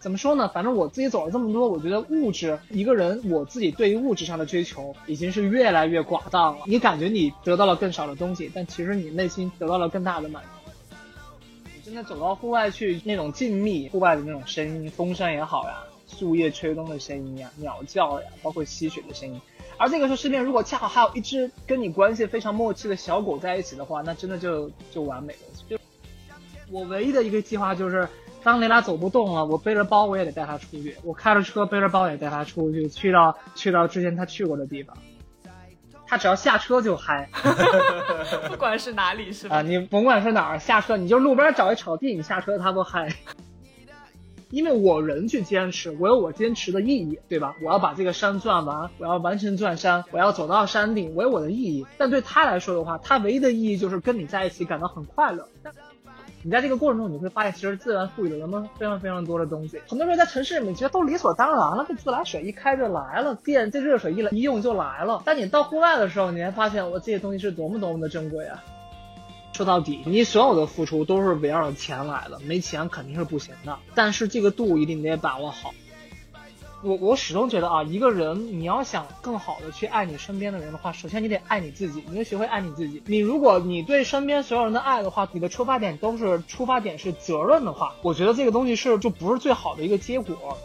怎么说呢？反正我自己走了这么多，我觉得物质一个人我自己对于物质上的追求已经是越来越寡淡了。你感觉你得到了更少的东西，但其实你内心得到了更大的满足。你真的走到户外去，那种静谧，户外的那种声音，风声也好呀，树叶吹动的声音呀，鸟叫呀，包括溪水的声音。而这个时候身边如果恰好还有一只跟你关系非常默契的小狗在一起的话，那真的就就完美了。就我唯一的一个计划就是。当雷拉走不动了，我背着包我也得带他出去。我开着车背着包也带他出去，去到去到之前他去过的地方。他只要下车就嗨，不管是哪里是吧？啊，你甭管是哪儿下车，你就路边找一草地，你下车他都嗨。因为我人去坚持，我有我坚持的意义，对吧？我要把这个山转完，我要完成转山，我要走到山顶，我有我的意义。但对他来说的话，他唯一的意义就是跟你在一起感到很快乐。你在这个过程中，你会发现，其实自然赋予了人们非常非常多的东西。很多人在城市里面觉得都理所当然了，这自来水一开就来了，电这热水一来一用就来了。但你到户外的时候，你还发现，我这些东西是多么多么的珍贵啊！说到底，你所有的付出都是围绕着钱来的，没钱肯定是不行的。但是这个度一定得把握好。我我始终觉得啊，一个人你要想更好的去爱你身边的人的话，首先你得爱你自己，你得学会爱你自己。你如果你对身边所有人的爱的话，你的出发点都是出发点是责任的话，我觉得这个东西是就不是最好的一个结果。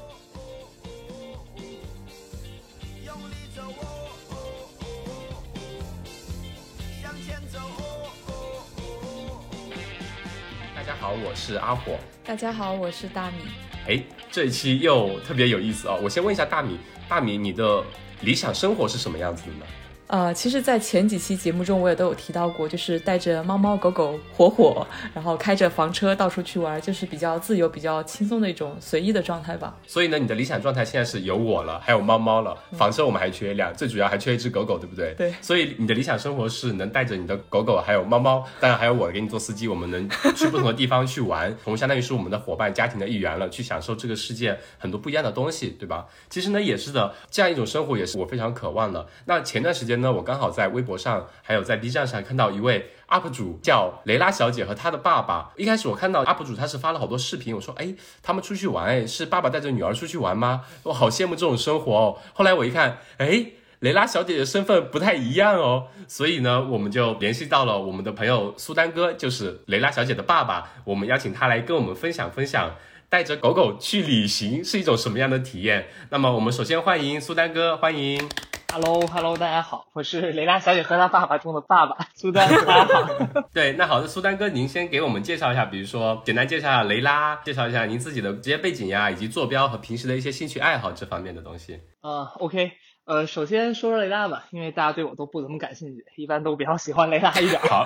大家好，我是阿火。大家好，我是大米。哎，这一期又特别有意思啊！我先问一下大米，大米，你的理想生活是什么样子的呢？呃，其实，在前几期节目中，我也都有提到过，就是带着猫猫狗狗火火，然后开着房车到处去玩，就是比较自由、比较轻松的一种随意的状态吧。所以呢，你的理想状态现在是有我了，还有猫猫了，房车我们还缺一辆，最主要还缺一只狗狗，对不对？对。所以你的理想生活是能带着你的狗狗还有猫猫，当然还有我给你做司机，我们能去不同的地方去玩，我们相当于是我们的伙伴、家庭的一员了，去享受这个世界很多不一样的东西，对吧？其实呢，也是的，这样一种生活也是我非常渴望的。那前段时间呢，我刚好在微博上还有在 B 站上看到一位 UP 主叫雷拉小姐和她的爸爸。一开始我看到 UP 主他是发了好多视频，我说哎，他们出去玩哎，是爸爸带着女儿出去玩吗？我好羡慕这种生活哦。后来我一看，哎，雷拉小姐的身份不太一样哦，所以呢，我们就联系到了我们的朋友苏丹哥，就是雷拉小姐的爸爸，我们邀请他来跟我们分享分享带着狗狗去旅行是一种什么样的体验。那么我们首先欢迎苏丹哥，欢迎。Hello，Hello，大家好，我是雷拉小姐和她爸爸中的爸爸 苏丹，大家好。对，那好的，苏丹哥，您先给我们介绍一下，比如说简单介绍一下雷拉，介绍一下您自己的职业背景呀，以及坐标和平时的一些兴趣爱好这方面的东西。啊，OK。呃，首先说说雷拉吧，因为大家对我都不怎么感兴趣，一般都比较喜欢雷拉一点。好，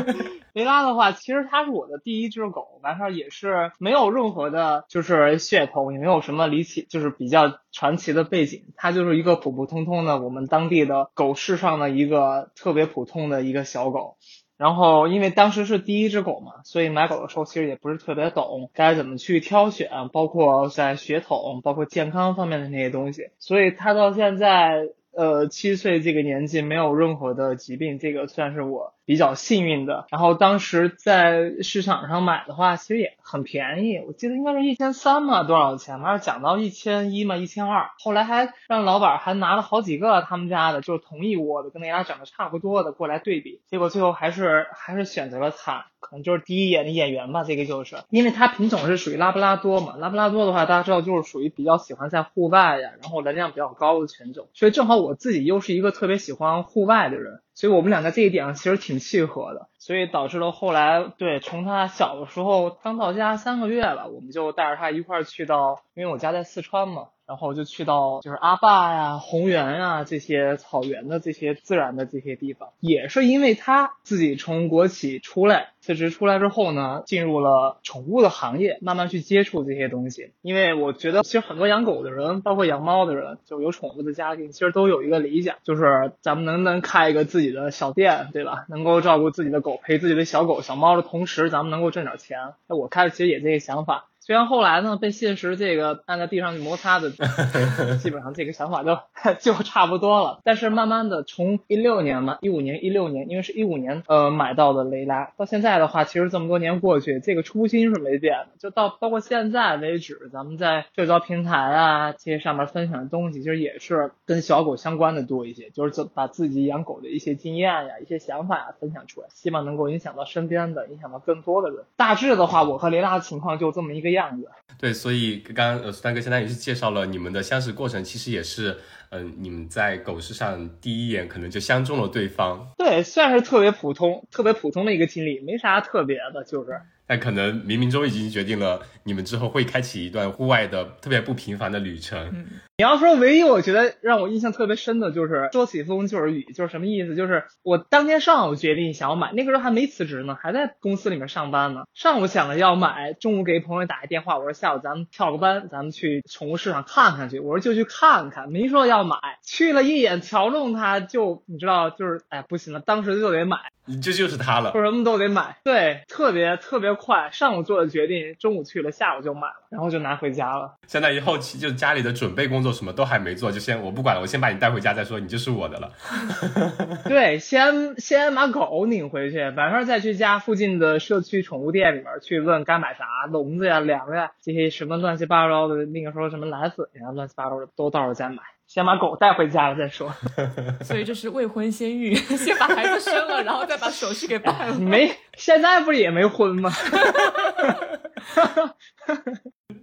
雷拉的话，其实它是我的第一只狗，完事儿也是没有任何的，就是噱头，也没有什么离奇，就是比较传奇的背景，它就是一个普普通通的我们当地的狗市上的一个特别普通的一个小狗。然后，因为当时是第一只狗嘛，所以买狗的时候其实也不是特别懂该怎么去挑选，包括在血统、包括健康方面的那些东西，所以它到现在。呃，七岁这个年纪没有任何的疾病，这个算是我比较幸运的。然后当时在市场上买的话，其实也很便宜，我记得应该是一千三嘛，多少钱？嘛讲到一千一嘛，一千二。后来还让老板还拿了好几个他们家的，就是同一窝的，跟那俩长得差不多的过来对比，结果最后还是还是选择了它。可能就是第一眼的演员吧，这个就是，因为它品种是属于拉布拉多嘛，拉布拉多的话，大家知道就是属于比较喜欢在户外呀，然后能量比较高的犬种，所以正好我自己又是一个特别喜欢户外的人，所以我们俩在这一点上其实挺契合的，所以导致了后来，对，从他小的时候刚到家三个月了，我们就带着他一块儿去到，因为我家在四川嘛。然后就去到就是阿坝呀、红原呀这些草原的这些自然的这些地方，也是因为他自己从国企出来辞职出来之后呢，进入了宠物的行业，慢慢去接触这些东西。因为我觉得其实很多养狗的人，包括养猫的人，就有宠物的家庭，其实都有一个理想，就是咱们能不能开一个自己的小店，对吧？能够照顾自己的狗，陪自己的小狗小猫的同时，咱们能够挣点钱。那我开始其实也这个想法。虽然后来呢被现实这个按在地上去摩擦的，基本上这个想法就 就差不多了。但是慢慢的从一六年嘛，一五年、一六年，因为是一五年呃买到的雷拉，到现在的话，其实这么多年过去，这个初心是没变的。就到包括现在为止，咱们在社交平台啊这些上面分享的东西，其实也是跟小狗相关的多一些，就是把自己养狗的一些经验呀、一些想法呀分享出来，希望能够影响到身边的，影响到更多的人。大致的话，我和雷拉的情况就这么一个样。样子对，所以刚刚呃，苏丹哥相当于是介绍了你们的相识过程，其实也是，嗯，你们在狗市上第一眼可能就相中了对方。对，算是特别普通、特别普通的一个经历，没啥特别的，就是。但可能冥冥中已经决定了你们之后会开启一段户外的特别不平凡的旅程。你要说唯一我觉得让我印象特别深的就是说起风就是雨，就是什么意思？就是我当天上午决定想要买，那个时候还没辞职呢，还在公司里面上班呢。上午想着要买，中午给朋友打一电话，我说下午咱们跳个班，咱们去宠物市场看看去。我说就去看看，没说要买。去了一眼瞧中它，就你知道，就是哎不行了，当时就得买。这就是它了，说什么都得买，对，特别特别快，上午做的决定，中午去了，下午就买了，然后就拿回家了。相当于后期就是家里的准备工作什么都还没做，就先我不管了，我先把你带回家再说，你就是我的了。对，先先把狗领回去，晚上再去家附近的社区宠物店里面去问该买啥，笼子呀、粮呀这些什么乱七八糟的，那个时候什么奶粉呀、乱七八糟的都到时候再买。先把狗带回家了再说，所以这是未婚先孕，先把孩子生了，然后再把手续给办了。没，现在不是也没婚吗？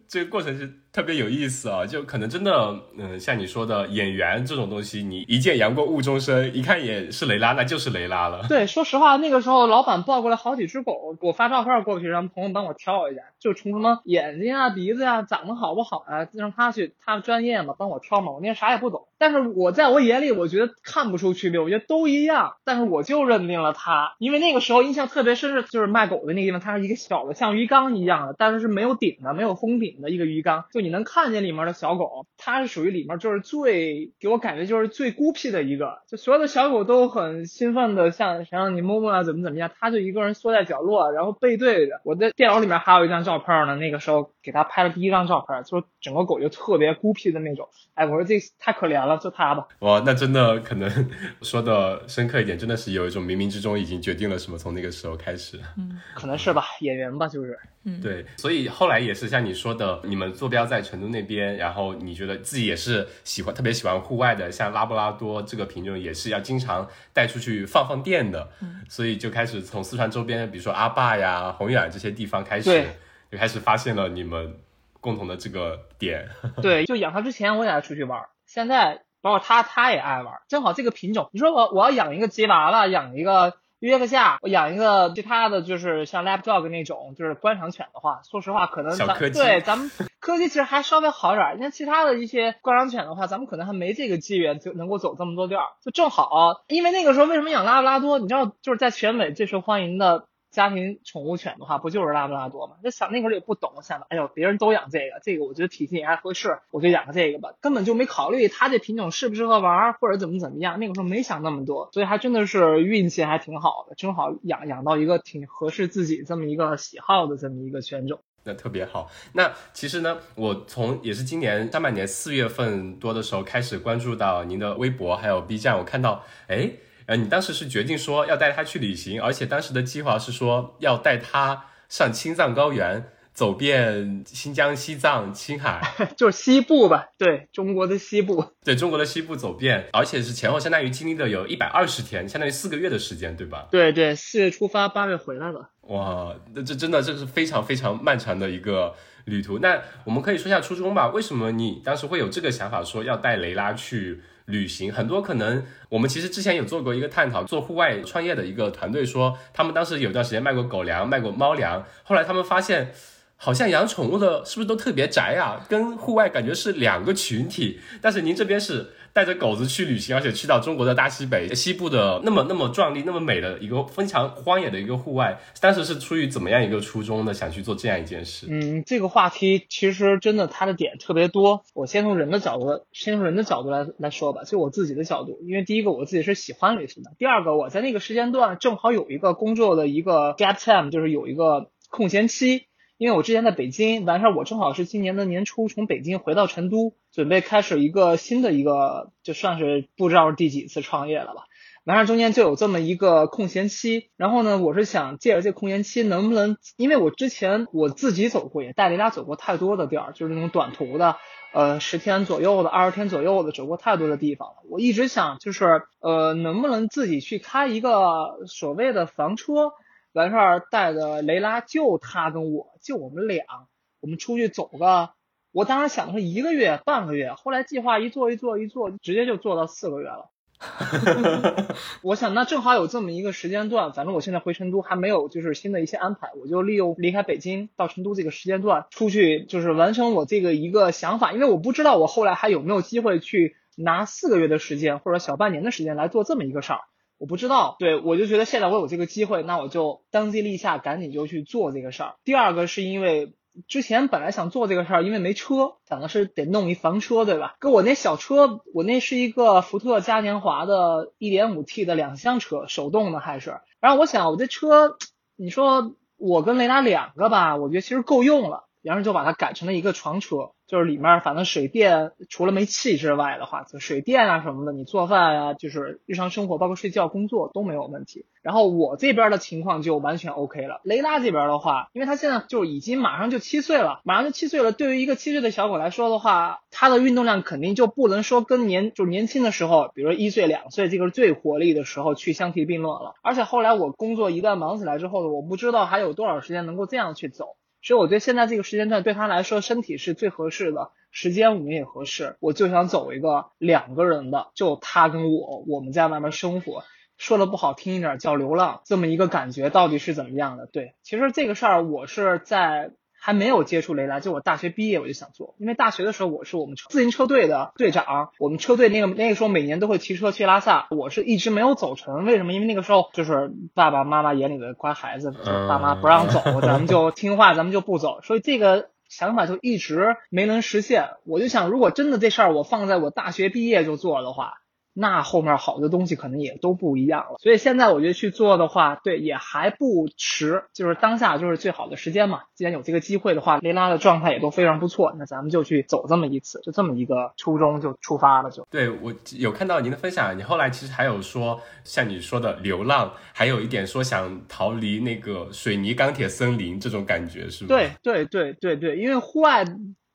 这个过程是特别有意思啊，就可能真的，嗯，像你说的演员这种东西，你一见杨过误终身，一看也是雷拉，那就是雷拉了。对，说实话，那个时候老板抱过来好几只狗，我发照片过去，让朋友帮我挑一下，就从什么眼睛啊、鼻子呀、长得好不好啊，让他去，他专业嘛，帮我挑嘛，我那啥也不懂。但是我在我眼里，我觉得看不出区别，我觉得都一样。但是我就认定了他，因为那个时候印象特别深是，就是卖狗的那个地方，它是一个小的像鱼缸一样的，但是是没有顶的，没有封顶。的一个鱼缸，就你能看见里面的小狗，它是属于里面就是最给我感觉就是最孤僻的一个，就所有的小狗都很兴奋的想想让你摸摸啊，怎么怎么样，它就一个人缩在角落，然后背对着。我的电脑里面还有一张照片呢，那个时候给它拍了第一张照片，就是整个狗就特别孤僻的那种。哎，我说这太可怜了，就他吧。哇，那真的可能说的深刻一点，真的是有一种冥冥之中已经决定了什么，从那个时候开始。嗯，可能是吧，演员吧，就是。嗯，对，所以后来也是像你说的，你们坐标在成都那边，然后你觉得自己也是喜欢特别喜欢户外的，像拉布拉多这个品种也是要经常带出去放放电的，嗯所以就开始从四川周边，比如说阿坝呀、宏远这些地方开始，就开始发现了你们共同的这个点。对，就养它之前我也爱出去玩，现在包括他，他也爱玩，正好这个品种，你说我我要养一个吉娃娃，养一个。约克夏，我养一个其他的就是像 lap dog 那种，就是观赏犬的话，说实话，可能咱对咱们柯基其实还稍微好点。像其他的一些观赏犬的话，咱们可能还没这个机缘就能够走这么多地儿。就正好，因为那个时候为什么养拉布拉多？你知道，就是在全美最受欢迎的。家庭宠物犬的话，不就是拉布拉多吗？那想那会儿也不懂，想着，哎呦，别人都养这个，这个我觉得体型也还合适，我就养个这个吧，根本就没考虑它这品种适不适合玩，或者怎么怎么样。那个时候没想那么多，所以还真的是运气还挺好的，正好养养到一个挺合适自己这么一个喜好的这么一个犬种，那特别好。那其实呢，我从也是今年上半年四月份多的时候开始关注到您的微博还有 B 站，我看到，哎。呃，你当时是决定说要带他去旅行，而且当时的计划是说要带他上青藏高原，走遍新疆、西藏、青海，就是西部吧？对，中国的西部。对，中国的西部走遍，而且是前后相当于经历了有一百二十天，相当于四个月的时间，对吧？对对，四月出发，八月回来了。哇，那这真的这是非常非常漫长的一个旅途。那我们可以说一下初衷吧？为什么你当时会有这个想法，说要带雷拉去？旅行很多可能，我们其实之前有做过一个探讨，做户外创业的一个团队说，他们当时有段时间卖过狗粮，卖过猫粮，后来他们发现，好像养宠物的是不是都特别宅啊？跟户外感觉是两个群体，但是您这边是。带着狗子去旅行，而且去到中国的大西北、西部的那么那么壮丽、那么美的一个非常荒野的一个户外，当时是出于怎么样一个初衷呢？想去做这样一件事？嗯，这个话题其实真的它的点特别多。我先从人的角度，先从人的角度来来说吧。就我自己的角度，因为第一个我自己是喜欢旅行的，第二个我在那个时间段正好有一个工作的一个 gap time，就是有一个空闲期。因为我之前在北京，完事儿我正好是今年的年初从北京回到成都，准备开始一个新的一个，就算是不知道是第几次创业了吧。完事儿中间就有这么一个空闲期，然后呢，我是想借着这空闲期，能不能，因为我之前我自己走过，也带雷拉走过太多的地儿，就是那种短途的，呃，十天左右的，二十天左右的，走过太多的地方了。我一直想，就是呃，能不能自己去开一个所谓的房车，完事儿带着雷拉，就他跟我就我们俩，我们出去走个。我当时想的是一个月、半个月，后来计划一做一做一做，直接就做到四个月了。我想，那正好有这么一个时间段，反正我现在回成都还没有就是新的一些安排，我就利用离开北京到成都这个时间段出去，就是完成我这个一个想法。因为我不知道我后来还有没有机会去拿四个月的时间或者小半年的时间来做这么一个事儿，我不知道。对我就觉得现在我有这个机会，那我就当机立下，赶紧就去做这个事儿。第二个是因为。之前本来想做这个事儿，因为没车，想的是得弄一房车，对吧？跟我那小车，我那是一个福特嘉年华的 1.5T 的两厢车，手动的还是。然后我想，我这车，你说我跟雷达两个吧，我觉得其实够用了。然后就把它改成了一个床车。就是里面反正水电除了煤气之外的话，就水电啊什么的，你做饭啊，就是日常生活包括睡觉、工作都没有问题。然后我这边的情况就完全 OK 了。雷拉这边的话，因为他现在就已经马上就七岁了，马上就七岁了。对于一个七岁的小狗来说的话，它的运动量肯定就不能说跟年就是年轻的时候，比如说一岁两岁这个最活力的时候去相提并论了。而且后来我工作一旦忙起来之后呢，我不知道还有多少时间能够这样去走。所以我觉得现在这个时间段对他来说身体是最合适的，时间我们也合适。我就想走一个两个人的，就他跟我，我们在外面生活，说的不好听一点叫流浪，这么一个感觉到底是怎么样的？对，其实这个事儿我是在。还没有接触雷达，就我大学毕业我就想做，因为大学的时候我是我们自行车队的队长，我们车队那个那个时候每年都会骑车去拉萨，我是一直没有走成，为什么？因为那个时候就是爸爸妈妈眼里的乖孩子，爸妈不让走，咱们就听话，咱们就不走，所以这个想法就一直没能实现。我就想，如果真的这事儿我放在我大学毕业就做的话。那后面好的东西可能也都不一样了，所以现在我觉得去做的话，对也还不迟，就是当下就是最好的时间嘛。既然有这个机会的话，雷拉的状态也都非常不错，那咱们就去走这么一次，就这么一个初衷就出发了。就对我有看到您的分享，你后来其实还有说像你说的流浪，还有一点说想逃离那个水泥钢铁森林这种感觉，是吗？对对对对对，因为户外。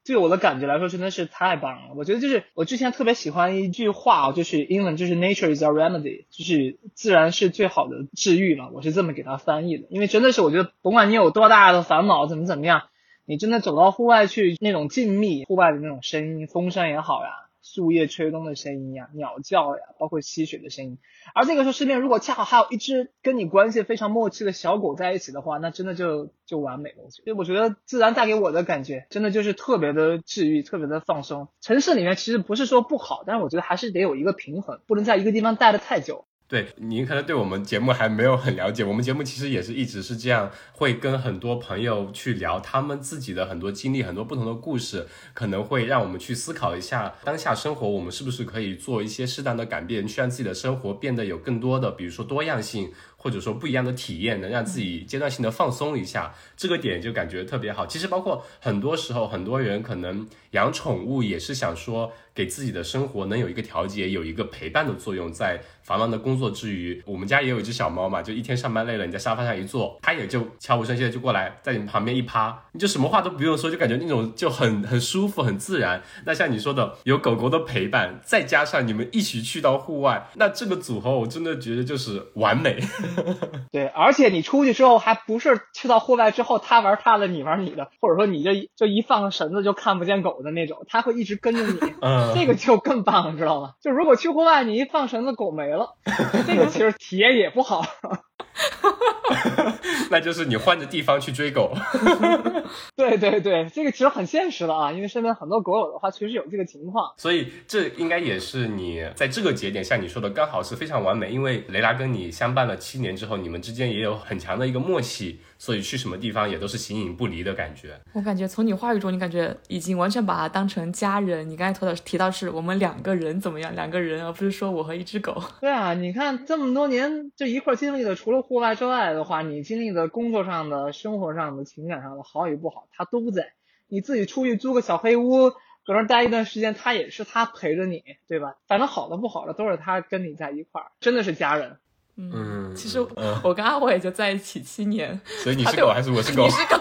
对我的感觉来说，真的是太棒了。我觉得就是我之前特别喜欢一句话，就是英文就是 “nature is a remedy”，就是自然是最好的治愈嘛。我是这么给它翻译的。因为真的是我觉得，甭管你有多大的烦恼，怎么怎么样，你真的走到户外去，那种静谧，户外的那种声音，风声也好呀。树叶吹动的声音呀，鸟叫呀，包括溪水的声音。而这个时候身边如果恰好还有一只跟你关系非常默契的小狗在一起的话，那真的就就完美了。所以我觉得自然带给我的感觉，真的就是特别的治愈，特别的放松。城市里面其实不是说不好，但是我觉得还是得有一个平衡，不能在一个地方待的太久。对，您可能对我们节目还没有很了解。我们节目其实也是一直是这样，会跟很多朋友去聊他们自己的很多经历，很多不同的故事，可能会让我们去思考一下当下生活，我们是不是可以做一些适当的改变，去让自己的生活变得有更多的，比如说多样性。或者说不一样的体验，能让自己阶段性的放松一下，这个点就感觉特别好。其实包括很多时候，很多人可能养宠物也是想说，给自己的生活能有一个调节，有一个陪伴的作用。在繁忙的工作之余，我们家也有一只小猫嘛，就一天上班累了，你在沙发上一坐，它也就悄无声息的就过来，在你旁边一趴，你就什么话都不用说，就感觉那种就很很舒服，很自然。那像你说的，有狗狗的陪伴，再加上你们一起去到户外，那这个组合我真的觉得就是完美。对，而且你出去之后，还不是去到户外之后，它玩它的，你玩你的，或者说你就就一放绳子就看不见狗的那种，它会一直跟着你，这个就更棒了，知道吗？就如果去户外，你一放绳子，狗没了，这个其实体验也不好。那就是你换着地方去追狗。对对对，这个其实很现实的啊，因为身边很多狗友的话，确实有这个情况。所以这应该也是你在这个节点，像你说的，刚好是非常完美。因为雷拉跟你相伴了七年之后，你们之间也有很强的一个默契。所以去什么地方也都是形影不离的感觉。我感觉从你话语中，你感觉已经完全把它当成家人。你刚才提到提到是我们两个人怎么样，两个人，而不是说我和一只狗。对啊，你看这么多年就一块经历的，除了户外之外的话，你经历的工作上的、生活上的、情感上的好与不好，他都在。你自己出去租个小黑屋。搁那待一段时间，他也是他陪着你，对吧？反正好的不好的都是他跟你在一块儿，真的是家人。嗯，其实我跟阿伟也就在一起七年，所以你是狗还是我是狗？你是狗。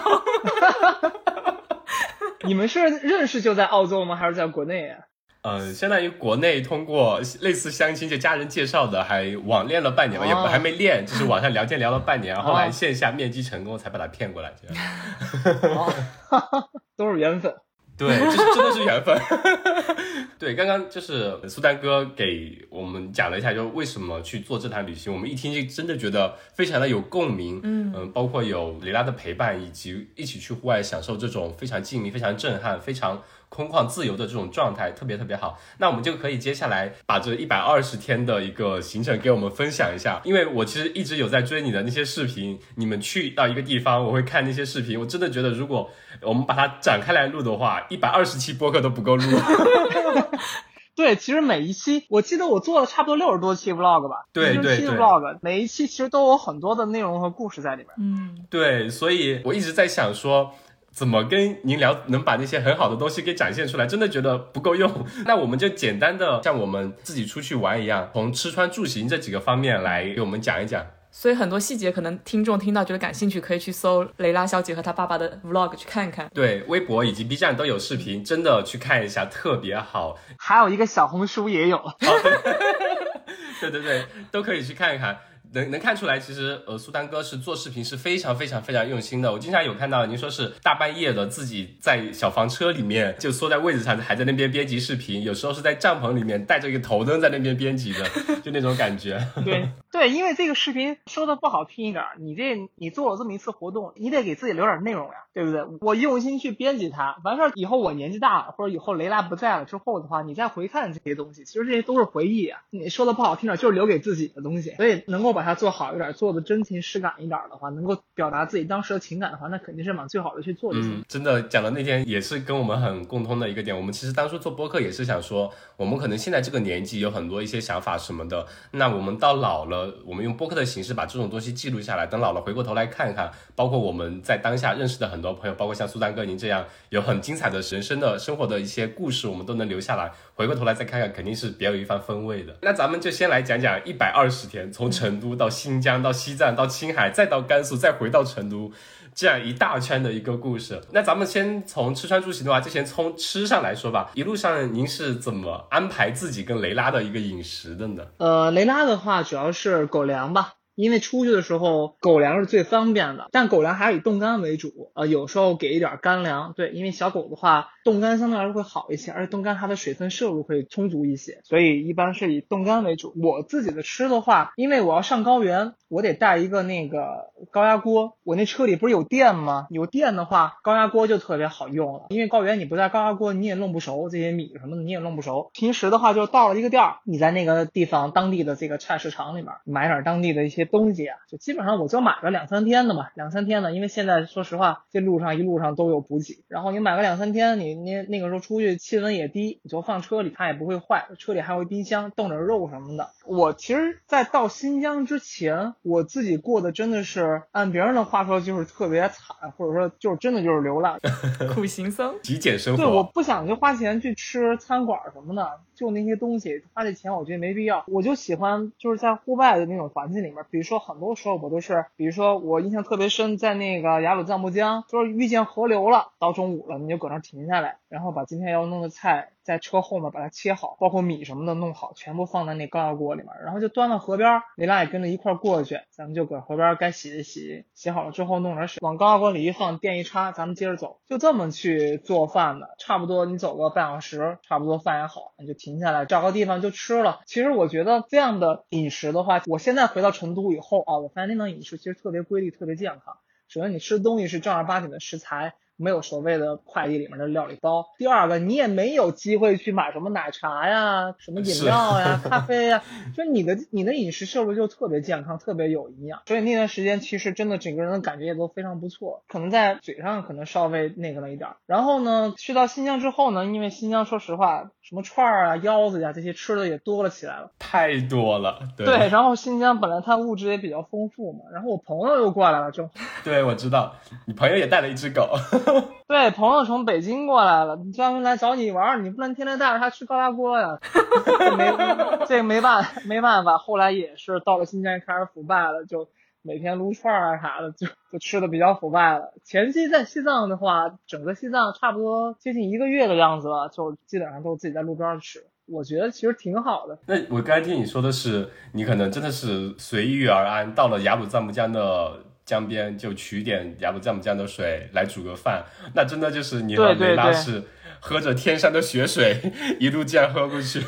你们是认识就在澳洲吗？还是在国内啊？嗯，相当于国内通过类似相亲就家人介绍的，还网恋了半年吧，也不还没恋，就是网上聊天聊了半年，后来线下面基成功才把他骗过来，这样。都是缘分。对，就是真的是缘分。对，刚刚就是苏丹哥给我们讲了一下，就为什么去做这趟旅行。我们一听就真的觉得非常的有共鸣。嗯嗯，包括有雷拉的陪伴，以及一起去户外享受这种非常静谧、非常震撼、非常。空旷自由的这种状态特别特别好，那我们就可以接下来把这一百二十天的一个行程给我们分享一下。因为我其实一直有在追你的那些视频，你们去到一个地方，我会看那些视频。我真的觉得，如果我们把它展开来录的话，一百二十期播客都不够录。对，其实每一期，我记得我做了差不多六十多期 vlog 吧，对对对，vlog 每一期其实都有很多的内容和故事在里面。嗯，对，所以我一直在想说。怎么跟您聊，能把那些很好的东西给展现出来？真的觉得不够用。那我们就简单的像我们自己出去玩一样，从吃穿住行这几个方面来给我们讲一讲。所以很多细节可能听众听到觉得感兴趣，可以去搜雷拉小姐和她爸爸的 vlog 去看看。对，微博以及 B 站都有视频，真的去看一下，特别好。还有一个小红书也有。对对对，都可以去看一看。能能看出来，其实呃，苏丹哥是做视频是非常非常非常用心的。我经常有看到您说是大半夜的自己在小房车里面就缩在位置上，还在那边编辑视频。有时候是在帐篷里面带着一个头灯在那边编辑的，就那种感觉。对对，因为这个视频说的不好听一点，你这你做了这么一次活动，你得给自己留点内容呀，对不对？我用心去编辑它，完事儿以后我年纪大了，或者以后雷拉不在了之后的话，你再回看这些东西，其实这些都是回忆啊。你说的不好听点，就是留给自己的东西，所以能够把它做好一点。做的真情实感一点的话，能够表达自己当时的情感的话，那肯定是往最好的去做就行。真的讲的那天也是跟我们很共通的一个点。我们其实当初做播客也是想说，我们可能现在这个年纪有很多一些想法什么的，那我们到老了，我们用播客的形式把这种东西记录下来，等老了回过头来看看，包括我们在当下认识的很多朋友，包括像苏丹哥您这样有很精彩的人生的生活的一些故事，我们都能留下来，回过头来再看看，肯定是别有一番风味的。那咱们就先来讲讲一百二十天，从成都到新疆。到西藏，到青海，再到甘肃，再回到成都，这样一大圈的一个故事。那咱们先从吃穿住行的话，就先从吃上来说吧。一路上您是怎么安排自己跟雷拉的一个饮食的呢？呃，雷拉的话主要是狗粮吧。因为出去的时候狗粮是最方便的，但狗粮还是以冻干为主，呃，有时候给一点干粮。对，因为小狗的话，冻干相对来说会好一些，而且冻干它的水分摄入会充足一些，所以一般是以冻干为主。我自己的吃的话，因为我要上高原，我得带一个那个高压锅。我那车里不是有电吗？有电的话，高压锅就特别好用了。因为高原你不带高压锅，你也弄不熟这些米什么的，你也弄不熟。平时的话，就到了一个店儿，你在那个地方当地的这个菜市场里面买点当地的一些。东西啊，就基本上我就买个两三天的嘛，两三天的，因为现在说实话，这路上一路上都有补给，然后你买个两三天，你你那个时候出去气温也低，你就放车里，它也不会坏，车里还有冰箱，冻着肉什么的。我其实，在到新疆之前，我自己过的真的是按别人的话说就是特别惨，或者说就是真的就是流浪，苦行僧，极简生活。对，我不想去花钱去吃餐馆什么的，就那些东西花这钱我觉得没必要，我就喜欢就是在户外的那种环境里面，比如说很多时候我都是，比如说我印象特别深，在那个雅鲁藏布江，就是遇见河流了，到中午了你就搁那停下来，然后把今天要弄的菜。在车后面把它切好，包括米什么的弄好，全部放在那高压锅里面，然后就端到河边，你俩也跟着一块过去，咱们就搁河边该洗的洗，洗好了之后弄点水往高压锅里一放，电一插，咱们接着走，就这么去做饭的。差不多你走个半小时，差不多饭也好，你就停停下来找个地方就吃了。其实我觉得这样的饮食的话，我现在回到成都以后啊，我发现那种饮食其实特别规律，特别健康。首先你吃的东西是正儿八经的食材。没有所谓的快递里面的料理包。第二个，你也没有机会去买什么奶茶呀、什么饮料呀、咖啡呀，就你的你的饮食摄入就特别健康、特别有营养。所以那段时间其实真的整个人的感觉也都非常不错，可能在嘴上可能稍微那个了一点儿。然后呢，去到新疆之后呢，因为新疆说实话，什么串儿啊、腰子呀这些吃的也多了起来了。太多了，对对，然后新疆本来它物质也比较丰富嘛，然后我朋友又过来了，正好。对，我知道你朋友也带了一只狗，对，朋友从北京过来了，专门来找你玩儿，你不能天天带着他吃高压锅呀。这没这个没办没办法，后来也是到了新疆开始腐败了，就每天撸串儿啊啥的，就就吃的比较腐败了。前期在西藏的话，整个西藏差不多接近一个月的样子吧，就基本上都自己在路边儿吃。我觉得其实挺好的。那我刚才听你说的是，你可能真的是随遇而安，到了雅鲁藏布江的江边就取点雅鲁藏布江的水来煮个饭，那真的就是你和对对对雷拉是喝着天山的雪水一路这样喝过去。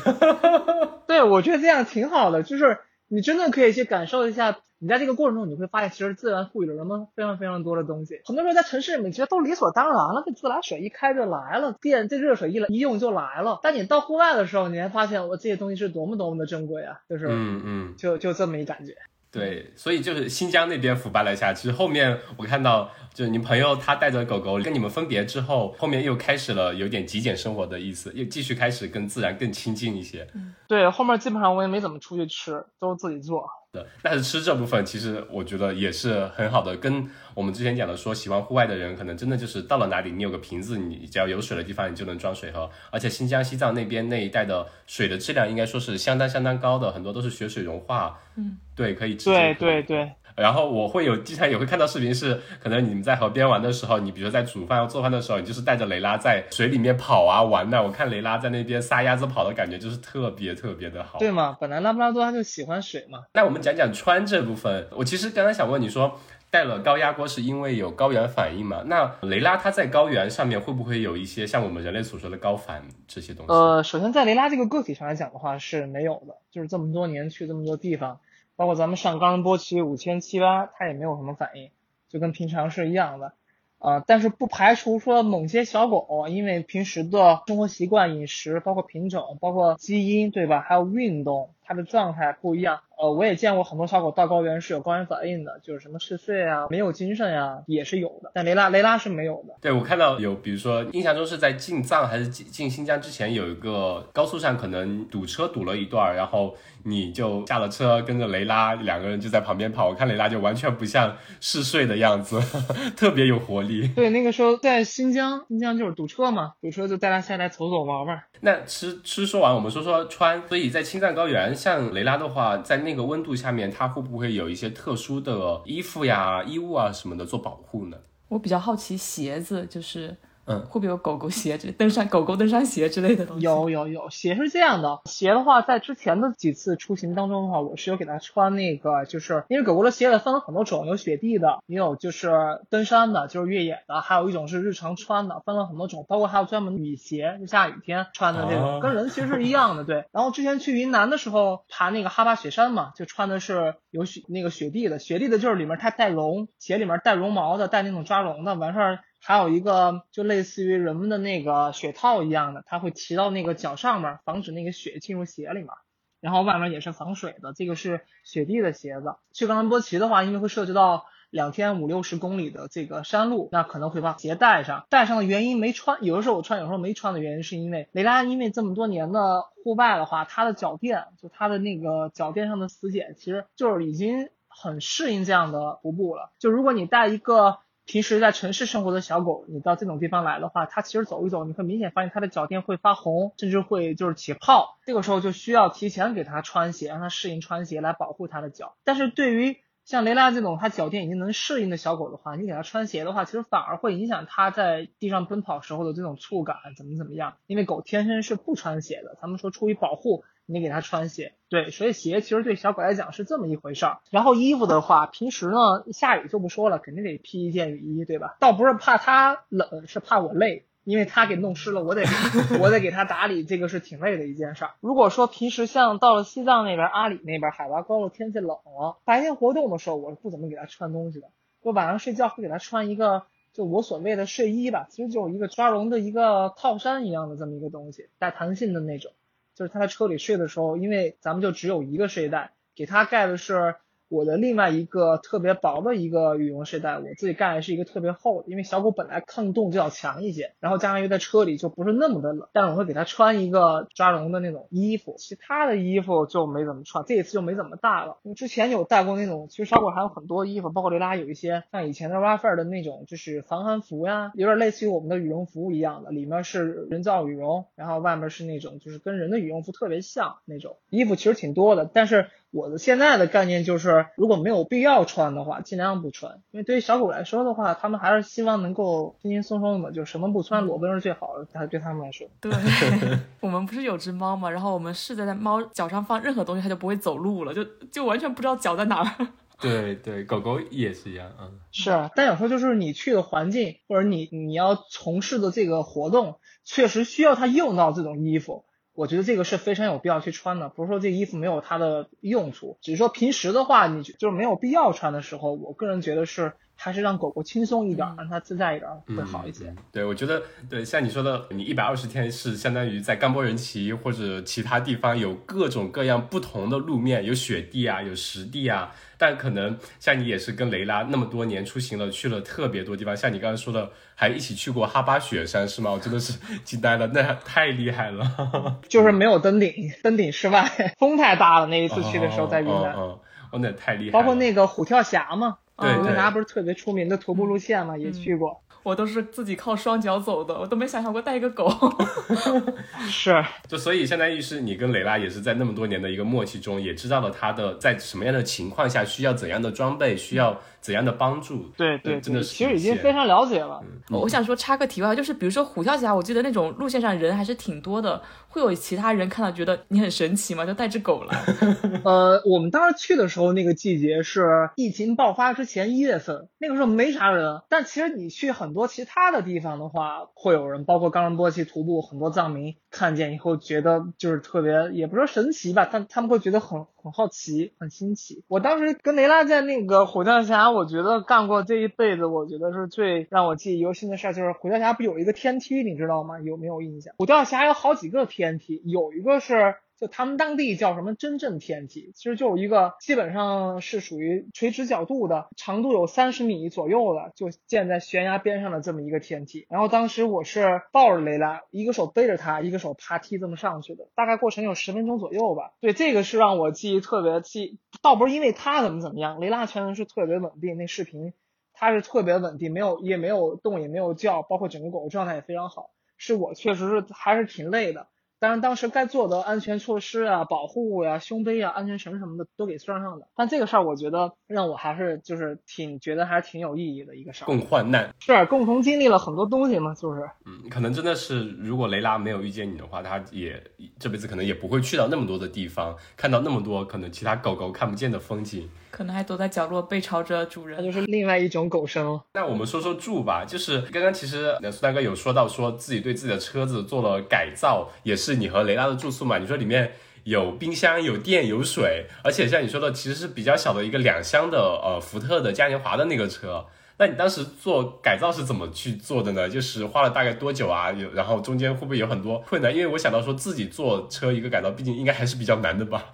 对，我觉得这样挺好的，就是你真的可以去感受一下。你在这个过程中，你会发现，其实自然赋予了人们非常非常多的东西。很多时候在城市里面其实都理所当然了，这自来水一开就来了，电这热水一来一用就来了。但你到户外的时候，你还发现，我这些东西是多么多么的珍贵啊！就是，嗯嗯，就就这么一感觉。对，所以就是新疆那边腐败了一下，其实后面我看到，就是你朋友他带着狗狗跟你们分别之后，后面又开始了有点极简生活的意思，又继续开始跟自然更亲近一些。对，后面基本上我也没怎么出去吃，都是自己做。的，但是吃这部分其实我觉得也是很好的，跟我们之前讲的说，喜欢户外的人可能真的就是到了哪里，你有个瓶子，你只要有水的地方，你就能装水喝。而且新疆、西藏那边那一带的水的质量应该说是相当相当高的，很多都是雪水融化，嗯，对，可以直接对喝。对对，然后我会有经常也会看到视频是，可能你们在河边玩的时候，你比如说在煮饭或做饭的时候，你就是带着雷拉在水里面跑啊玩的。我看雷拉在那边撒丫子跑的感觉就是特别特别的好。对吗，本来拉布拉多它就喜欢水嘛。那我们讲讲穿这部分。我其实刚才想问你说，带了高压锅是因为有高原反应嘛？那雷拉它在高原上面会不会有一些像我们人类所说的高反这些东西？呃，首先在雷拉这个个体上来讲的话是没有的，就是这么多年去这么多地方，包括咱们上冈仁波齐五千七八，它也没有什么反应，就跟平常是一样的。啊、但是不排除说某些小狗，因为平时的生活习惯、饮食，包括品种、包括基因，对吧？还有运动，它的状态不一样。呃，我也见过很多小狗到高原是有高原反应的，就是什么嗜睡啊、没有精神呀、也是有的。但雷拉雷拉是没有的。对，我看到有，比如说印象中是在进藏还是进新疆之前，有一个高速上可能堵车堵了一段，然后你就下了车，跟着雷拉两个人就在旁边跑。我看雷拉就完全不像嗜睡的样子，特别有活力。对，那个时候在新疆，新疆就是堵车嘛，堵车就带他下来走走玩玩。那吃吃说完，我们说说穿。所以在青藏高原，像雷拉的话，在那个温度下面，它会不会有一些特殊的衣服呀、衣物啊什么的做保护呢？我比较好奇鞋子，就是嗯会不会有狗狗鞋之登山狗狗登山鞋之类的东西？有有有，鞋是这样的，鞋的话，在之前的几次出行当中的话，我是有给它穿那个，就是因为狗狗的鞋子分了很多种，有雪地的，也有就是登山的，就是越野的，还有一种是日常穿的，分了很多种，包括还有专门雨鞋，就下雨天穿的这种，哦跟人其实是一样的，对。然后之前去云南的时候，爬那个哈巴雪山嘛，就穿的是有雪那个雪地的，雪地的就是里面它带绒，鞋里面带绒毛的，带那种抓绒的，完事儿。还有一个就类似于人们的那个雪套一样的，它会提到那个脚上面，防止那个雪进入鞋里面。然后外面也是防水的，这个是雪地的鞋子。去冈仁波齐的话，因为会涉及到两天五六十公里的这个山路，那可能会把鞋带上。带上的原因没穿，有的时候我穿，有时候没穿的原因是因为雷拉因为这么多年的户外的话，它的脚垫就它的那个脚垫上的死茧，其实就是已经很适应这样的徒步了。就如果你带一个平时在城市生活的小狗，你到这种地方来的话，它其实走一走，你会明显发现它的脚垫会发红，甚至会就是起泡。这个时候就需要提前给它穿鞋，让它适应穿鞋来保护它的脚。但是对于像雷拉这种它脚垫已经能适应的小狗的话，你给它穿鞋的话，其实反而会影响它在地上奔跑时候的这种触感，怎么怎么样？因为狗天生是不穿鞋的，咱们说出于保护。你给它穿鞋，对，所以鞋其实对小狗来讲是这么一回事儿。然后衣服的话，平时呢下雨就不说了，肯定得披一件雨衣，对吧？倒不是怕它冷，是怕我累，因为它给弄湿了，我得我得给它打理，这个是挺累的一件事儿。如果说平时像到了西藏那边、阿里那边海拔高了，天气冷了，白天活动的时候，我是不怎么给它穿东西的。我晚上睡觉会给它穿一个就我所谓的睡衣吧，其实就是一个抓绒的一个套衫一样的这么一个东西，带弹性的那种。就是他在车里睡的时候，因为咱们就只有一个睡袋，给他盖的是。我的另外一个特别薄的一个羽绒睡袋，我自己盖的是一个特别厚的，因为小狗本来抗冻就要强一些，然后加上又在车里就不是那么的冷，但是我会给它穿一个抓绒的那种衣服，其他的衣服就没怎么穿，这一次就没怎么带了。因为之前有带过那种，其实小狗还有很多衣服，包括雷拉有一些像以前的 r a f a 的那种，就是防寒服呀，有点类似于我们的羽绒服一样的，里面是人造羽绒，然后外面是那种就是跟人的羽绒服特别像那种衣服，其实挺多的，但是。我的现在的概念就是，如果没有必要穿的话，尽量不穿。因为对于小狗来说的话，他们还是希望能够轻轻松松的嘛，就什么不穿裸奔是最好的。它对他们来说，对，我们不是有只猫嘛，然后我们试着在猫脚上放任何东西，它就不会走路了，就就完全不知道脚在哪儿。对对，狗狗也是一样，嗯，是。但有时候就是你去的环境，或者你你要从事的这个活动，确实需要它用到这种衣服。我觉得这个是非常有必要去穿的，不是说这衣服没有它的用处，只是说平时的话，你就是没有必要穿的时候，我个人觉得是还是让狗狗轻松一点，让它自在一点会好一些。对，我觉得对，像你说的，你一百二十天是相当于在冈波人旗或者其他地方有各种各样不同的路面，有雪地啊，有实地啊。但可能像你也是跟雷拉那么多年出行了，去了特别多地方。像你刚才说的，还一起去过哈巴雪山是吗？我真的是 惊呆了，那太厉害了。就是没有登顶，登顶失败，风太大了。那一次去的时候在云南，哦，那太厉害。包括那个虎跳峡嘛，对，云南不是特别出名的徒步路线嘛，也去过。我都是自己靠双脚走的，我都没想象过带一个狗。是，就所以相当于是你跟蕾拉也是在那么多年的一个默契中，也知道了他的在什么样的情况下需要怎样的装备，需要。怎样的帮助？对对，真的是其实已经非常了解了。我想说插个题外话，就是比如说虎跳峡，我记得那种路线上人还是挺多的，会有其他人看到觉得你很神奇吗？就带只狗来。呃，我们当时去的时候，那个季节是疫情爆发之前一月份，那个时候没啥人。但其实你去很多其他的地方的话，会有人，包括冈仁波齐徒步，很多藏民看见以后觉得就是特别，也不说神奇吧，但他们会觉得很很好奇，很新奇。我当时跟雷拉在那个虎跳峡。我觉得干过这一辈子，我觉得是最让我记忆犹新的事儿，就是虎跳峡不有一个天梯，你知道吗？有没有印象？虎跳峡有好几个天梯，有一个是。就他们当地叫什么真正天梯，其实就一个基本上是属于垂直角度的，长度有三十米左右的，就建在悬崖边上的这么一个天梯。然后当时我是抱着雷拉，一个手背着它，一个手爬梯这么上去的，大概过程有十分钟左右吧。对，这个是让我记忆特别记，倒不是因为它怎么怎么样，雷拉全程是特别稳定，那视频它是特别稳定，没有也没有动也没有叫，包括整个狗的状态也非常好。是我确实是还是挺累的。当然，当时该做的安全措施啊、保护呀、胸背啊、安全绳什么的都给拴上了。但这个事儿，我觉得让我还是就是挺觉得还是挺有意义的一个事儿。共患难是共同经历了很多东西嘛，就是。嗯，可能真的是，如果雷拉没有遇见你的话，他也这辈子可能也不会去到那么多的地方，看到那么多可能其他狗狗看不见的风景。可能还躲在角落背朝着主人，那就是另外一种狗生。那我们说说住吧，就是刚刚其实苏大哥有说到，说自己对自己的车子做了改造，也是你和雷拉的住宿嘛。你说里面有冰箱、有电、有水，而且像你说的，其实是比较小的一个两厢的呃福特的嘉年华的那个车。那你当时做改造是怎么去做的呢？就是花了大概多久啊？有然后中间会不会有很多困难？因为我想到说自己做车一个改造，毕竟应该还是比较难的吧。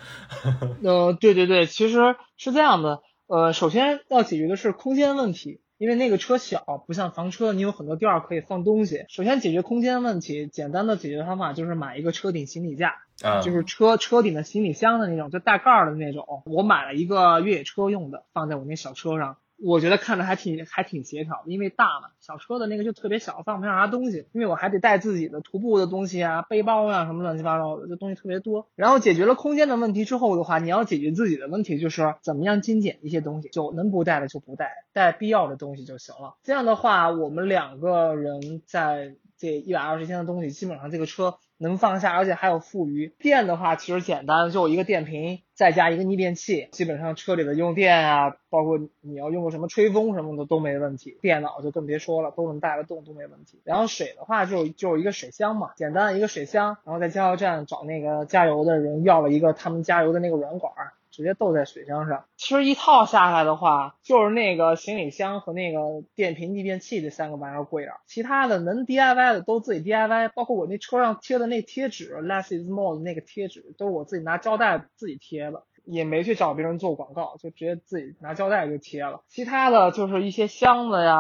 呃，对对对，其实是这样的。呃，首先要解决的是空间问题，因为那个车小，不像房车，你有很多地儿可以放东西。首先解决空间问题，简单的解决方法就是买一个车顶行李架，啊，就是车车顶的行李箱的那种，就带盖儿的那种。我买了一个越野车用的，放在我那小车上。我觉得看着还挺还挺协调的，因为大嘛，小车的那个就特别小，放不下啥东西。因为我还得带自己的徒步的东西啊，背包啊什么乱七八糟的，这东西特别多。然后解决了空间的问题之后的话，你要解决自己的问题，就是怎么样精简一些东西，就能不带的就不带，带必要的东西就行了。这样的话，我们两个人在这一百二十天的东西，基本上这个车。能放下，而且还有富余电的话，其实简单，就一个电瓶，再加一个逆变器，基本上车里的用电啊，包括你要用个什么吹风什么的都没问题。电脑就更别说了，都能带得动，都没问题。然后水的话，就就一个水箱嘛，简单的一个水箱，然后在加油站找那个加油的人要了一个他们加油的那个软管，直接斗在水箱上。其实一套下来的话，就是那个行李箱和那个电瓶逆变器这三个玩意儿贵点儿，其他的能 DIY 的都自己 DIY，包括我那车上贴的那贴纸，less is more 的那个贴纸，都是我自己拿胶带自己贴的。也没去找别人做广告，就直接自己拿胶带就贴了。其他的就是一些箱子呀，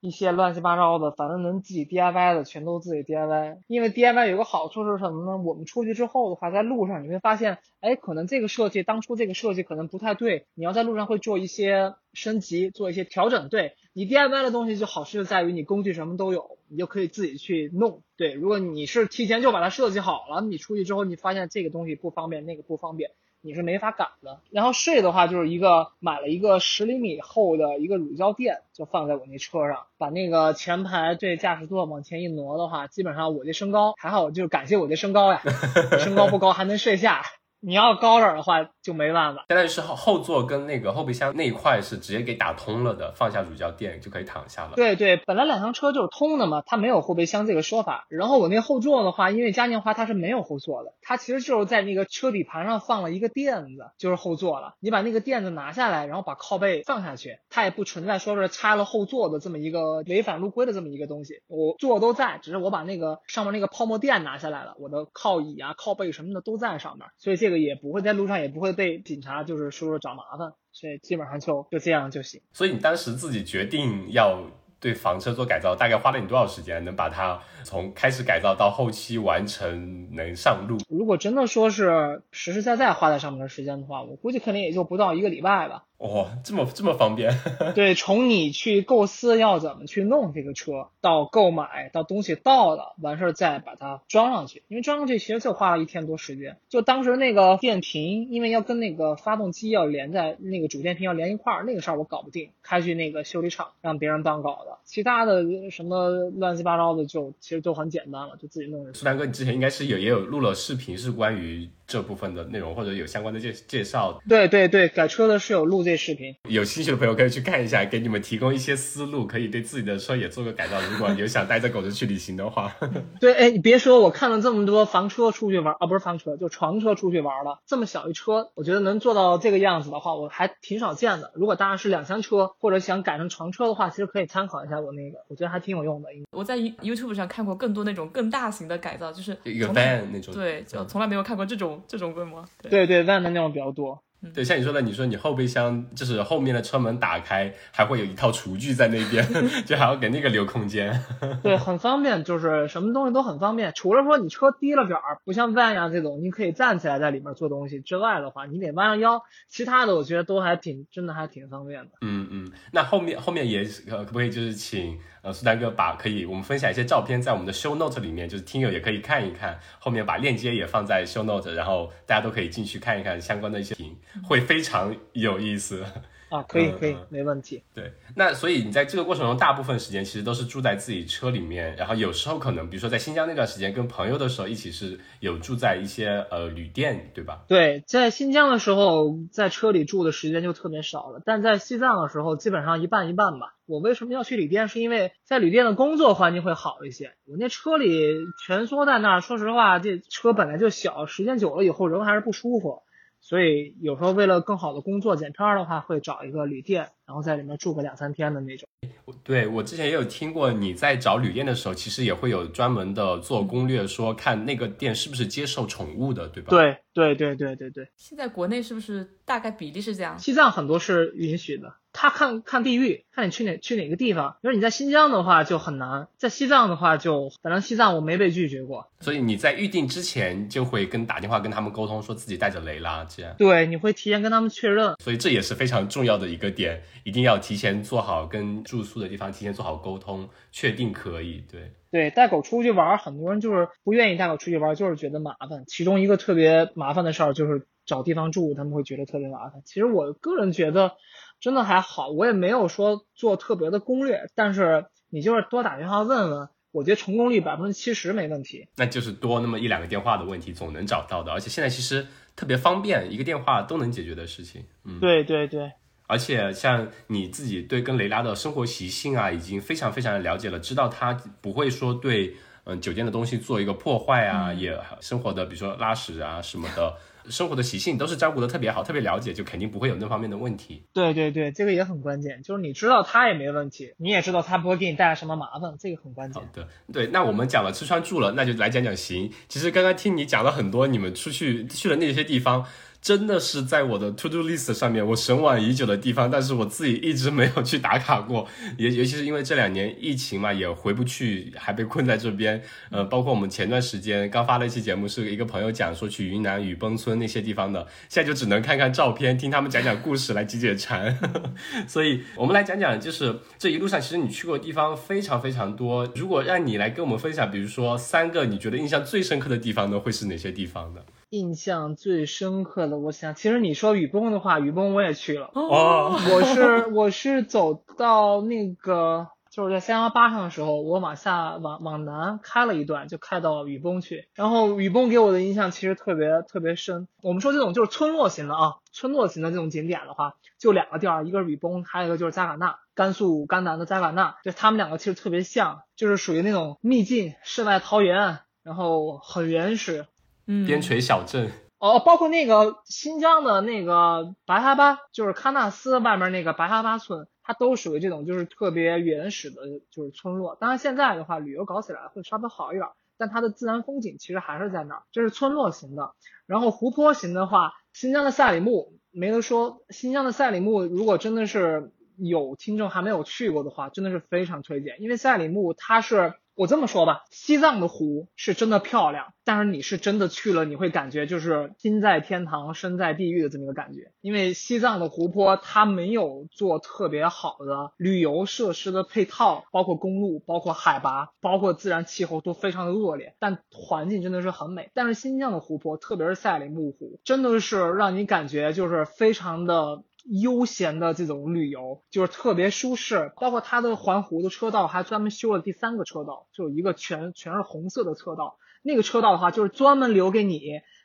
一些乱七八糟的，反正能自己 DIY 的全都自己 DIY。因为 DIY 有个好处是什么呢？我们出去之后的话，在路上你会发现，哎，可能这个设计当初这个设计可能不太对，你要在路上会做一些升级，做一些调整。对你 DIY 的东西就好是在于你工具什么都有，你就可以自己去弄。对，如果你是提前就把它设计好了，你出去之后你发现这个东西不方便，那个不方便。你是没法赶的。然后睡的话，就是一个买了一个十厘米厚的一个乳胶垫，就放在我那车上，把那个前排这驾驶座往前一挪的话，基本上我这身高还好，就是感谢我这身高呀，身高不高还能睡下。你要高点的话就没办法，相当于是后后座跟那个后备箱那一块是直接给打通了的，放下乳胶垫就可以躺下了。对对，本来两厢车就是通的嘛，它没有后备箱这个说法。然后我那后座的话，因为嘉年华它是没有后座的，它其实就是在那个车底盘上放了一个垫子，就是后座了。你把那个垫子拿下来，然后把靠背放下去，它也不存在说是拆了后座的这么一个违反路规的这么一个东西。我座都在，只是我把那个上面那个泡沫垫拿下来了，我的靠椅啊、靠背什么的都在上面，所以这个也不会在路上也不会被警察就是说说找麻烦，所以基本上就就这样就行。所以你当时自己决定要对房车做改造，大概花了你多少时间，能把它从开始改造到后期完成能上路？如果真的说是实实在在花在上面的时间的话，我估计肯定也就不到一个礼拜吧。哦，这么这么方便？对，从你去构思要怎么去弄这个车，到购买，到东西到了，完事儿再把它装上去。因为装上去其实就花了一天多时间。就当时那个电瓶，因为要跟那个发动机要连在那个主电瓶要连一块儿，那个事儿我搞不定，开去那个修理厂让别人帮搞的。其他的什么乱七八糟的，就其实都很简单了，就自己弄。苏丹哥，你之前应该是有也有录了视频，是关于这部分的内容，或者有相关的介介绍。对对对，改车的是有录这视频，有兴趣的朋友可以去看一下，给你们提供一些思路，可以对自己的车也做个改造。如果有想带着狗子去旅行的话，对，哎，你别说，我看了这么多房车出去玩啊，不是房车，就床车出去玩了。这么小一车，我觉得能做到这个样子的话，我还挺少见的。如果大家是两厢车或者想改成床车的话，其实可以参考一下我那个，我觉得还挺有用的。我在 YouTube 上看过更多那种更大型的改造，就是一个 van 那种，对，就从来没有看过这种这种规模。对对，van 的那种比较多。对，像你说的，你说你后备箱就是后面的车门打开，还会有一套厨具在那边，就还要给那个留空间。对，很方便，就是什么东西都很方便。除了说你车低了点儿，不像 van 呀这种，你可以站起来在里面做东西之外的话，你得弯上腰。其他的我觉得都还挺，真的还挺方便的。嗯嗯，那后面后面也可可不可以就是请苏丹哥把可以我们分享一些照片在我们的 show note 里面，就是听友也可以看一看，后面把链接也放在 show note，然后大家都可以进去看一看相关的一些评。会非常有意思啊！可以可以，没问题。对，那所以你在这个过程中，大部分时间其实都是住在自己车里面，然后有时候可能，比如说在新疆那段时间跟朋友的时候，一起是有住在一些呃旅店，对吧？对，在新疆的时候，在车里住的时间就特别少了，但在西藏的时候，基本上一半一半吧。我为什么要去旅店？是因为在旅店的工作环境会好一些。我那车里蜷缩在那儿，说实话，这车本来就小，时间久了以后人还是不舒服。所以有时候为了更好的工作剪片的话，会找一个旅店，然后在里面住个两三天的那种。对我之前也有听过，你在找旅店的时候，其实也会有专门的做攻略，说看那个店是不是接受宠物的，对吧？对对对对对对。现在国内是不是大概比例是这样？西藏很多是允许的。他看看地域，看你去哪去哪个地方。比如你在新疆的话就很难，在西藏的话就，反正西藏我没被拒绝过。所以你在预定之前就会跟打电话跟他们沟通，说自己带着雷拉这样。对，你会提前跟他们确认。所以这也是非常重要的一个点，一定要提前做好跟住宿的地方提前做好沟通，确定可以。对对，带狗出去玩，很多人就是不愿意带狗出去玩，就是觉得麻烦。其中一个特别麻烦的事儿就是找地方住，他们会觉得特别麻烦。其实我个人觉得。真的还好，我也没有说做特别的攻略，但是你就是多打电话问问，我觉得成功率百分之七十没问题。那就是多那么一两个电话的问题，总能找到的。而且现在其实特别方便，一个电话都能解决的事情。嗯，对对对。而且像你自己对跟雷拉的生活习性啊，已经非常非常的了解了，知道他不会说对嗯酒店的东西做一个破坏啊，也生活的比如说拉屎啊什么的。生活的习性都是照顾的特别好，特别了解，就肯定不会有那方面的问题。对对对，这个也很关键，就是你知道他也没问题，你也知道他不会给你带来什么麻烦，这个很关键。好的，对，那我们讲了吃穿住了，那就来讲讲行。其实刚刚听你讲了很多，你们出去去了那些地方。真的是在我的 to do list 上面，我神往已久的地方，但是我自己一直没有去打卡过，也尤其是因为这两年疫情嘛，也回不去，还被困在这边。呃，包括我们前段时间刚发了一期节目，是一个朋友讲说去云南雨崩村那些地方的，现在就只能看看照片，听他们讲讲故事来解解馋。所以我们来讲讲，就是这一路上其实你去过的地方非常非常多。如果让你来跟我们分享，比如说三个你觉得印象最深刻的地方呢，会是哪些地方呢？印象最深刻的，我想，其实你说雨崩的话，雨崩我也去了。哦，我是我是走到那个，就是在三幺八上的时候，我往下往往南开了一段，就开到雨崩去。然后雨崩给我的印象其实特别特别深。我们说这种就是村落型的啊，村落型的这种景点的话，就两个地儿，一个是雨崩，还有一个就是扎尕那，甘肃甘南的扎尕那，就他们两个其实特别像，就是属于那种秘境世外桃源，然后很原始。嗯，边陲小镇哦，包括那个新疆的那个白哈巴，就是喀纳斯外面那个白哈巴村，它都属于这种就是特别原始的，就是村落。当然现在的话，旅游搞起来会稍微好一点，但它的自然风景其实还是在那儿，这是村落型的。然后湖泊型的话，新疆的赛里木没得说，新疆的赛里木如果真的是有听众还没有去过的话，真的是非常推荐，因为赛里木它是。我这么说吧，西藏的湖是真的漂亮，但是你是真的去了，你会感觉就是心在天堂，身在地狱的这么一个感觉。因为西藏的湖泊它没有做特别好的旅游设施的配套，包括公路，包括海拔，包括自然气候都非常的恶劣，但环境真的是很美。但是新疆的湖泊，特别是赛里木湖，真的是让你感觉就是非常的。悠闲的这种旅游就是特别舒适，包括它的环湖的车道还专门修了第三个车道，就一个全全是红色的车道。那个车道的话，就是专门留给你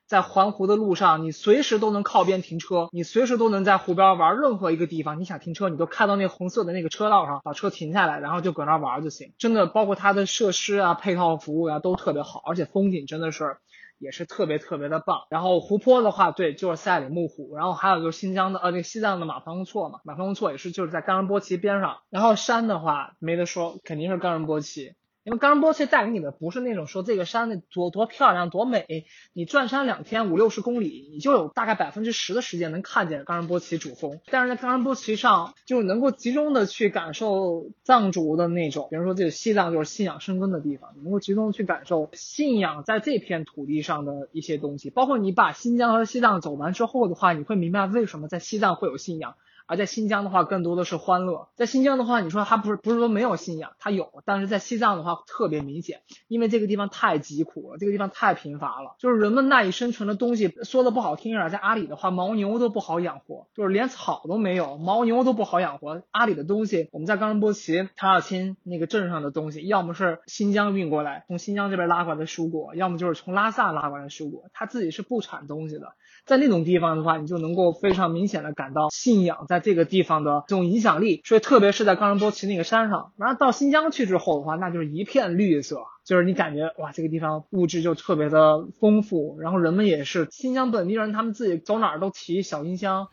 在环湖的路上，你随时都能靠边停车，你随时都能在湖边玩任何一个地方。你想停车，你就开到那红色的那个车道上，把车停下来，然后就搁那玩就行。真的，包括它的设施啊、配套服务啊都特别好，而且风景真的是。也是特别特别的棒，然后湖泊的话，对，就是赛里木湖，然后还有就是新疆的，呃，那西藏的马方措嘛，马方措也是就是在冈仁波齐边上，然后山的话没得说，肯定是冈仁波齐。因为冈仁波齐带给你的不是那种说这个山的多多漂亮多美，你转山两天五六十公里，你就有大概百分之十的时间能看见冈仁波齐主峰。但是在冈仁波齐上，就能够集中的去感受藏族的那种，比如说这个西藏就是信仰生根的地方，能够集中去感受信仰在这片土地上的一些东西。包括你把新疆和西藏走完之后的话，你会明白为什么在西藏会有信仰。而在新疆的话，更多的是欢乐。在新疆的话，你说它不是不是说没有信仰，它有，但是在西藏的话特别明显，因为这个地方太疾苦了，这个地方太贫乏了，就是人们赖以生存的东西，说的不好听一点，在阿里的话，牦牛都不好养活，就是连草都没有，牦牛都不好养活。阿里的东西，我们在冈仁波齐、塔尔钦那个镇上的东西，要么是新疆运过来，从新疆这边拉过来的蔬果，要么就是从拉萨拉过来的蔬果，它自己是不产东西的。在那种地方的话，你就能够非常明显的感到信仰在这个地方的这种影响力。所以，特别是在冈仁波齐那个山上，然后到新疆去之后的话，那就是一片绿色，就是你感觉哇，这个地方物质就特别的丰富。然后人们也是新疆本地人，他们自己走哪儿都提小音箱，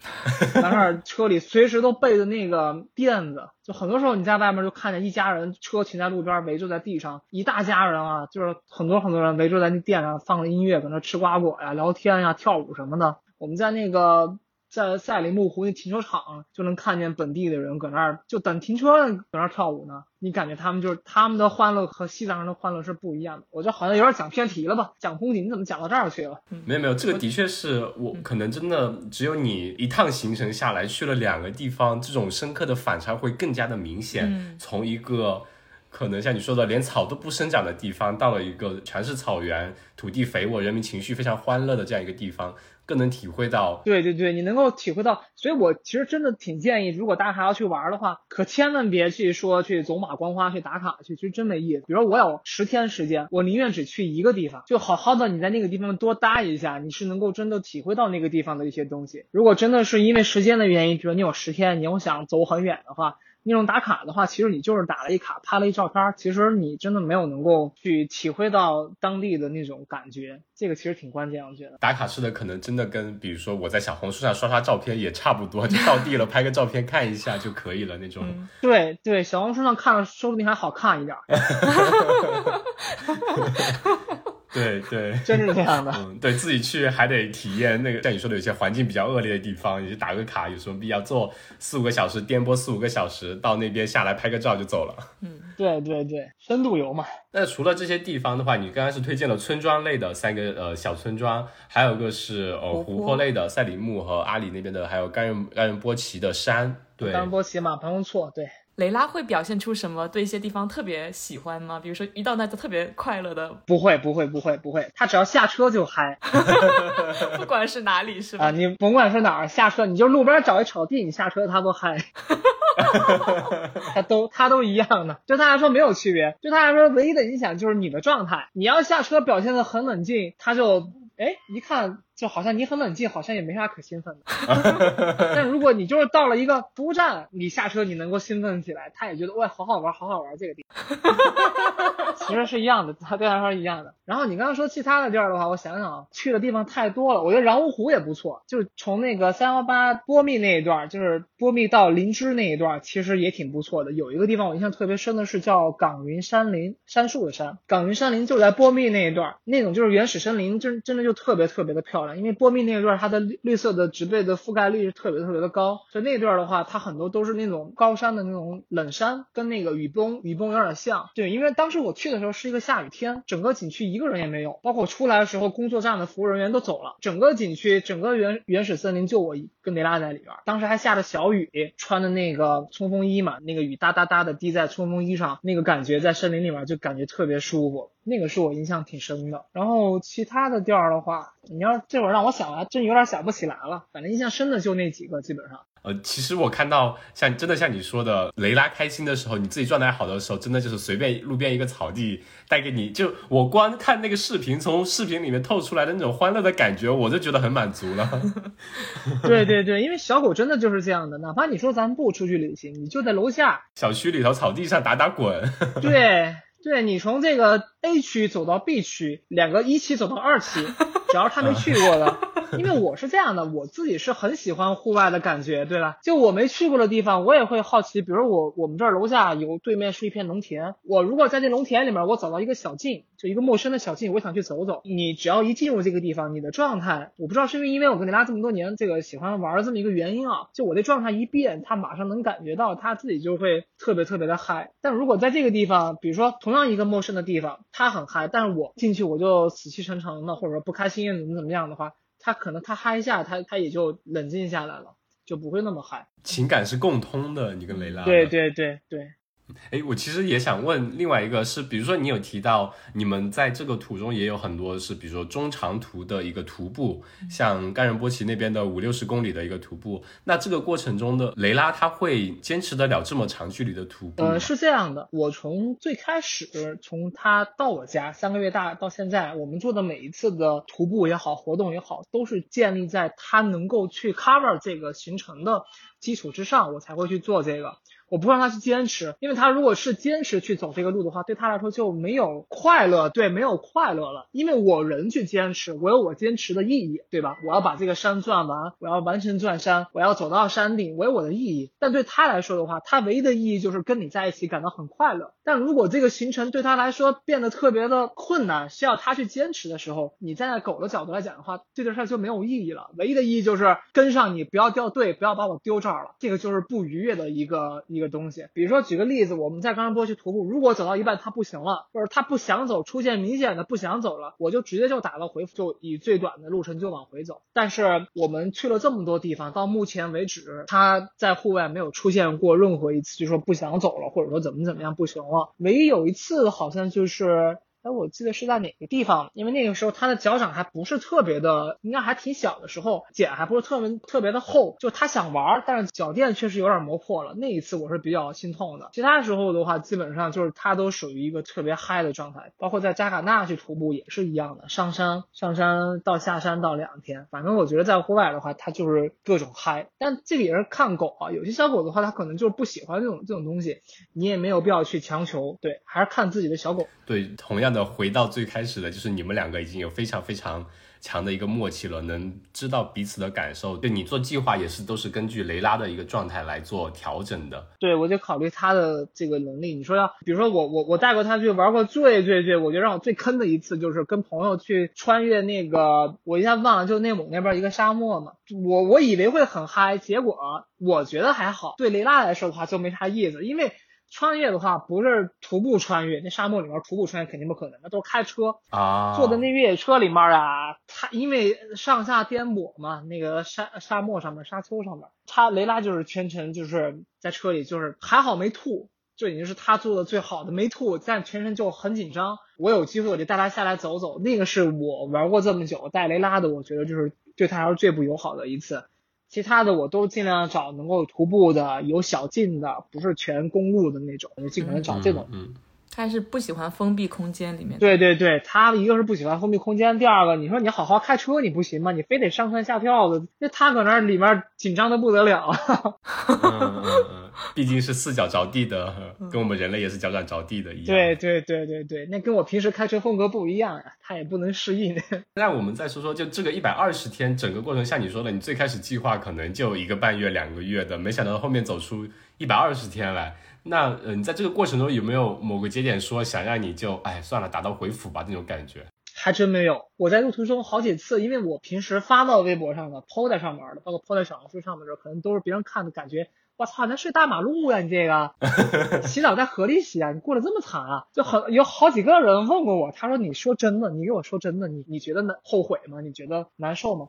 在那儿车里随时都备着那个垫子。就很多时候你在外面就看见一家人车停在路边，围坐在地上，一大家人啊，就是很多很多人围坐在那垫上，放着音乐，搁那吃瓜果呀、聊天呀、跳舞什么的。我们在那个在赛里木湖那停车场就能看见本地的人搁那儿就等停车，搁那儿跳舞呢。你感觉他们就是他们的欢乐和西藏人的欢乐是不一样的。我就好像有点讲偏题了吧？讲风景，你怎么讲到这儿去了？没有没有，这个的确是我可能真的只有你一趟行程下来去了两个地方，这种深刻的反差会更加的明显。从一个可能像你说的连草都不生长的地方，到了一个全是草原、土地肥沃、人民情绪非常欢乐的这样一个地方。更能体会到，对对对，你能够体会到，所以我其实真的挺建议，如果大家还要去玩的话，可千万别去说去走马观花去打卡去，其实真没意思。比如我有十天时间，我宁愿只去一个地方，就好好的你在那个地方多待一下，你是能够真的体会到那个地方的一些东西。如果真的是因为时间的原因，比如你有十天，你又想走很远的话。那种打卡的话，其实你就是打了一卡，拍了一照片，其实你真的没有能够去体会到当地的那种感觉，这个其实挺关键，我觉得。打卡式的可能真的跟，比如说我在小红书上刷刷照片也差不多，就到地了拍个照片看一下就可以了那种。对对，小红书上看了说不定还好看一点。对对，真是这样的。嗯，对自己去还得体验那个，像你说的有些环境比较恶劣的地方，你打个卡有什么必要？坐四五个小时颠簸四五个小时到那边下来拍个照就走了。嗯，对对对，深度游嘛。那除了这些地方的话，你刚刚是推荐了村庄类的三个呃小村庄，还有一个是呃湖泊类的赛里木和阿里那边的，还有甘仁甘仁波齐的山。对，甘仁波齐嘛，不用错。对。雷拉会表现出什么对一些地方特别喜欢吗？比如说一到那就特别快乐的？不会不会不会不会，他只要下车就嗨，不管是哪里是吧？啊，你甭管是哪儿下车，你就路边找一草地，你下车他都嗨，他都他都一样的，对他来说没有区别，对他来说唯一的影响就是你的状态，你要下车表现的很冷静，他就哎一看。就好像你很冷静，好像也没啥可兴奋的。但如果你就是到了一个服务站，你下车你能够兴奋起来，他也觉得哇，好好玩，好好玩这个地方。其实是一样的，他对他说一样的。然后你刚刚说其他的地儿的话，我想想啊，去的地方太多了。我觉得然乌湖也不错，就是从那个三幺八波密那一段，就是波密到林芝那一段，其实也挺不错的。有一个地方我印象特别深的是叫岗云山林，杉树的山。岗云山林就在波密那一段，那种就是原始森林，真真的就特别特别的漂亮。因为波密那一段，它的绿色的植被的覆盖率是特别特别的高，所以那段的话，它很多都是那种高山的那种冷山，跟那个雨崩雨崩有点像。对，因为当时我去的时候是一个下雨天，整个景区一个人也没有，包括出来的时候，工作站的服务人员都走了，整个景区整个原原始森林就我一跟雷拉在里边。当时还下着小雨，穿的那个冲锋衣嘛，那个雨哒哒哒的滴在冲锋衣上，那个感觉在森林里面就感觉特别舒服。那个是我印象挺深的，然后其他的调儿的话，你要这会儿让我想，还真有点想不起来了。反正印象深的就那几个，基本上。呃，其实我看到像真的像你说的，雷拉开心的时候，你自己状态好的时候，真的就是随便路边一个草地带给你，就我光看那个视频，从视频里面透出来的那种欢乐的感觉，我就觉得很满足了。对对对，因为小狗真的就是这样的，哪怕你说咱不出去旅行，你就在楼下小区里头草地上打打滚。对。对你从这个 A 区走到 B 区，两个一期走到二期，只要他没去过的，因为我是这样的，我自己是很喜欢户外的感觉，对吧？就我没去过的地方，我也会好奇。比如我我们这儿楼下有对面是一片农田，我如果在这农田里面，我找到一个小径，就一个陌生的小径，我想去走走。你只要一进入这个地方，你的状态，我不知道是不是因为我跟你拉这么多年，这个喜欢玩这么一个原因啊，就我的状态一变，他马上能感觉到他自己就会特别特别的嗨。但如果在这个地方，比如说同样一个陌生的地方，他很嗨，但是我进去我就死气沉沉的，或者说不开心怎么怎么样的话，他可能他嗨一下，他他也就冷静下来了，就不会那么嗨。情感是共通的，你跟雷拉。对对对对。哎，我其实也想问另外一个，是比如说你有提到你们在这个途中也有很多是，比如说中长途的一个徒步，像甘仁波齐那边的五六十公里的一个徒步，那这个过程中的雷拉他会坚持得了这么长距离的徒步？呃，是这样的，我从最开始从他到我家三个月大到现在，我们做的每一次的徒步也好，活动也好，都是建立在他能够去 cover 这个行程的基础之上，我才会去做这个。我不让他去坚持，因为他如果是坚持去走这个路的话，对他来说就没有快乐，对，没有快乐了。因为我人去坚持，我有我坚持的意义，对吧？我要把这个山钻完，我要完成钻山，我要走到山顶，我有我的意义。但对他来说的话，他唯一的意义就是跟你在一起感到很快乐。但如果这个行程对他来说变得特别的困难，需要他去坚持的时候，你站在狗的角度来讲的话，这件事就没有意义了。唯一的意义就是跟上你，不要掉队，不要把我丢这儿了。这个就是不愉悦的一个一。一个东西，比如说举个例子，我们在冈仁波齐徒步，如果走到一半他不行了，或者他不想走，出现明显的不想走了，我就直接就打了回复，就以最短的路程就往回走。但是我们去了这么多地方，到目前为止，他在户外没有出现过任何一次就说不想走了，或者说怎么怎么样不行了。唯一有一次好像就是。哎，我记得是在哪个地方，因为那个时候他的脚掌还不是特别的，应该还挺小的时候，茧还不是特别特别的厚，就他想玩，但是脚垫确实有点磨破了。那一次我是比较心痛的。其他时候的话，基本上就是他都属于一个特别嗨的状态，包括在加卡纳去徒步也是一样的，上山上山到下山到两天，反正我觉得在户外的话，他就是各种嗨。但这个也是看狗啊，有些小狗的话，它可能就是不喜欢这种这种东西，你也没有必要去强求，对，还是看自己的小狗。对，同样的回到最开始的，就是你们两个已经有非常非常强的一个默契了，能知道彼此的感受。对你做计划也是都是根据雷拉的一个状态来做调整的。对，我就考虑他的这个能力。你说要，比如说我我我带过他去玩过最最最，我觉得让我最坑的一次就是跟朋友去穿越那个，我一下忘了，就内蒙那边一个沙漠嘛。我我以为会很嗨，结果我觉得还好。对雷拉来说的话就没啥意思，因为。穿越的话不是徒步穿越，那沙漠里面徒步穿越肯定不可能，那都是开车啊。坐在那越野车里面啊，它因为上下颠簸嘛，那个沙沙漠上面、沙丘上面，他雷拉就是全程就是在车里，就是还好没吐，就已经是他做的最好的，没吐，但全程就很紧张。我有机会我就带他下来走走，那个是我玩过这么久带雷拉的，我觉得就是对他来说最不友好的一次。其他的我都尽量找能够徒步的、有小径的，不是全公路的那种，就尽可能找这种。他是不喜欢封闭空间里面。对对对，他一个是不喜欢封闭空间，第二个你说你好好开车你不行吗？你非得上蹿下跳的，那他搁那里面紧张的不得了。毕竟是四脚着地的，跟我们人类也是脚掌着地的一样。对对对对对，那跟我平时开车风格不一样呀，他也不能适应。那我们再说说，就这个一百二十天整个过程，像你说的，你最开始计划可能就一个半月、两个月的，没想到后面走出一百二十天来。那呃，你在这个过程中有没有某个节点说想让你就哎算了，打道回府吧那种感觉？还真没有。我在路途中好几次，因为我平时发到微博上的、抛在上面的，包括抛在小红书上面的，可能都是别人看的感觉。我操，那睡大马路呀！你这个 洗澡在河里洗啊？你过得这么惨啊？就很有好几个人问过我，他说：“你说真的，你给我说真的，你你觉得难后悔吗？你觉得难受吗？”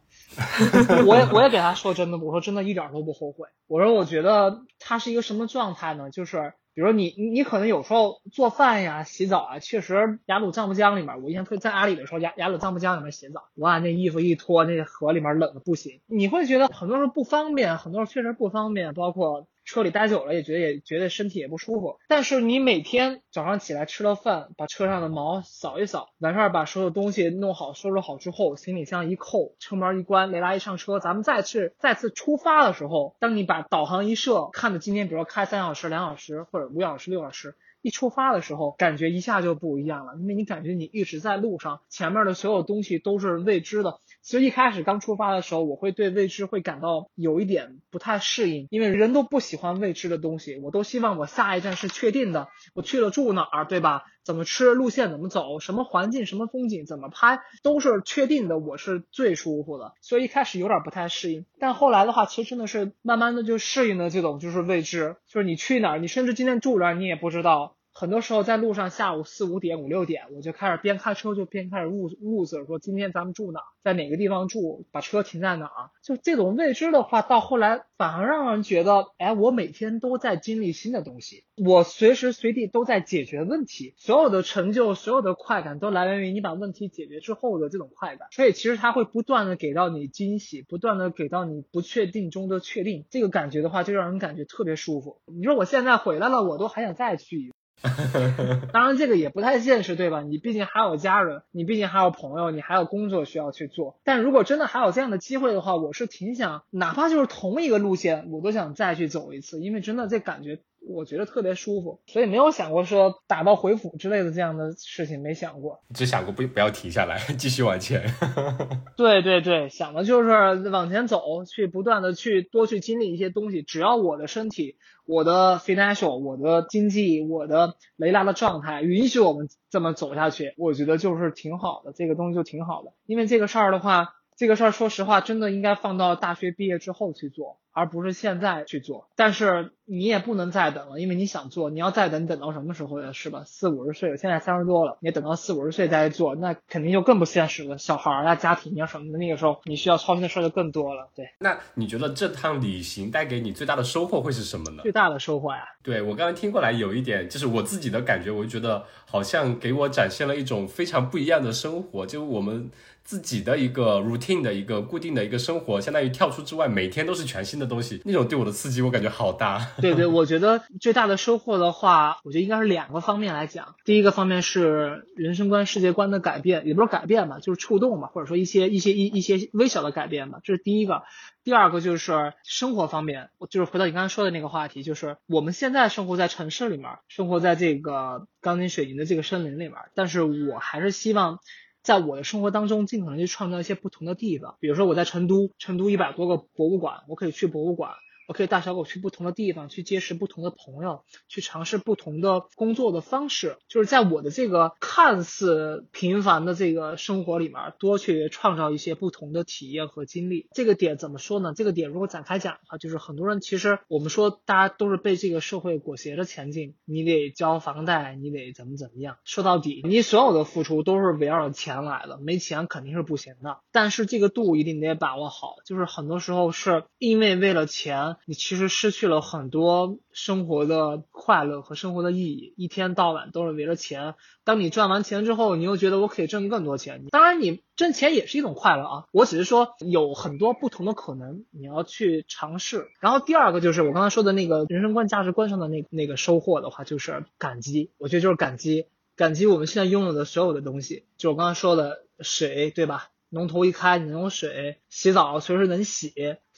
我也我也给他说真的，我说真的一点都不后悔。我说我觉得他是一个什么状态呢？就是。比如你你可能有时候做饭呀、洗澡啊，确实雅鲁藏布江里面，我印象特在阿里的时候，雅雅鲁藏布江里面洗澡，哇，那衣服一脱，那河里面冷的不行，你会觉得很多时候不方便，很多时候确实不方便，包括。车里待久了也觉得也觉得身体也不舒服，但是你每天早上起来吃了饭，把车上的毛扫一扫，完事儿把所有东西弄好收拾好之后，行李箱一扣，车门一关，雷拉一上车，咱们再次再次出发的时候，当你把导航一设，看着今天比如说开三小时、两小时或者五小时、六小时，一出发的时候，感觉一下就不一样了，因为你感觉你一直在路上，前面的所有东西都是未知的。其实一开始刚出发的时候，我会对未知会感到有一点不太适应，因为人都不喜欢未知的东西。我都希望我下一站是确定的，我去了住哪儿，对吧？怎么吃，路线怎么走，什么环境，什么风景，怎么拍，都是确定的，我是最舒服的。所以一开始有点不太适应，但后来的话，其实真的是慢慢的就适应了这种就是未知，就是你去哪儿，你甚至今天住哪儿你也不知道。很多时候在路上，下午四五点、五六点，我就开始边开车就边开始物物色，说今天咱们住哪，在哪个地方住，把车停在哪儿。就这种未知的话，到后来反而让人觉得，哎，我每天都在经历新的东西，我随时随地都在解决问题，所有的成就、所有的快感都来源于你把问题解决之后的这种快感。所以其实它会不断的给到你惊喜，不断的给到你不确定中的确定，这个感觉的话，就让人感觉特别舒服。你说我现在回来了，我都还想再去一次。当然，这个也不太现实，对吧？你毕竟还有家人，你毕竟还有朋友，你还有工作需要去做。但如果真的还有这样的机会的话，我是挺想，哪怕就是同一个路线，我都想再去走一次，因为真的这感觉。我觉得特别舒服，所以没有想过说打道回府之类的这样的事情，没想过。只想过不不要停下来，继续往前。对对对，想的就是往前走，去不断的去多去经历一些东西。只要我的身体、我的 financial、我的经济、我的雷达的状态允许我们这么走下去，我觉得就是挺好的。这个东西就挺好的，因为这个事儿的话。这个事儿，说实话，真的应该放到大学毕业之后去做。而不是现在去做。但是你也不能再等了，因为你想做，你要再等，等到什么时候呀？是吧？四五十岁了，现在三十多了，你等到四五十岁再做，那肯定就更不现实了。小孩啊、家庭啊什么的，那个时候你需要操心的事儿就更多了。对，那你觉得这趟旅行带给你最大的收获会是什么呢？最大的收获呀，对我刚刚听过来有一点，就是我自己的感觉，我就觉得好像给我展现了一种非常不一样的生活，就我们。自己的一个 routine 的一个固定的一个生活，相当于跳出之外，每天都是全新的东西，那种对我的刺激，我感觉好大。对对，我觉得最大的收获的话，我觉得应该是两个方面来讲。第一个方面是人生观、世界观的改变，也不是改变吧，就是触动吧，或者说一些一些一一些微小的改变吧，这是第一个。第二个就是生活方面，我就是回到你刚才说的那个话题，就是我们现在生活在城市里面，生活在这个钢筋水泥的这个森林里面，但是我还是希望。在我的生活当中，尽可能去创造一些不同的地方。比如说，我在成都，成都一百多个博物馆，我可以去博物馆。我可以带小狗去不同的地方，去结识不同的朋友，去尝试不同的工作的方式。就是在我的这个看似平凡的这个生活里面，多去创造一些不同的体验和经历。这个点怎么说呢？这个点如果展开讲的话，就是很多人其实我们说大家都是被这个社会裹挟着前进，你得交房贷，你得怎么怎么样。说到底，你所有的付出都是围绕着钱来的，没钱肯定是不行的。但是这个度一定得把握好，就是很多时候是因为为了钱。你其实失去了很多生活的快乐和生活的意义，一天到晚都是围着钱。当你赚完钱之后，你又觉得我可以挣更多钱。当然，你挣钱也是一种快乐啊。我只是说有很多不同的可能，你要去尝试。然后第二个就是我刚才说的那个人生观、价值观上的那那个收获的话，就是感激。我觉得就是感激，感激我们现在拥有的所有的东西。就我刚才说的水，对吧？龙头一开，你能有水洗澡，随时能洗；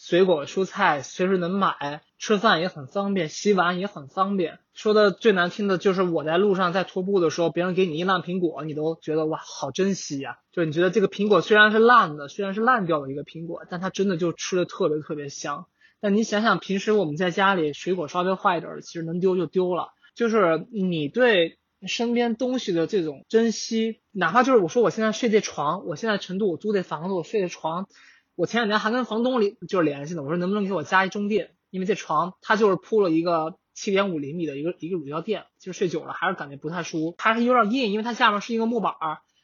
水果蔬菜随时能买，吃饭也很方便，洗碗也很方便。说的最难听的就是我在路上在徒步的时候，别人给你一烂苹果，你都觉得哇，好珍惜呀！就是你觉得这个苹果虽然是烂的，虽然是烂掉的一个苹果，但它真的就吃的特别特别香。但你想想，平时我们在家里水果稍微坏一点，其实能丢就丢了。就是你对。身边东西的这种珍惜，哪怕就是我说我现在睡这床，我现在成都我租这房子，我睡这床，我前两天还跟房东联就是联系呢，我说能不能给我加一中垫，因为这床它就是铺了一个七点五厘米的一个一个乳胶垫，其实睡久了还是感觉不太舒服，还是有点硬，因为它下面是一个木板，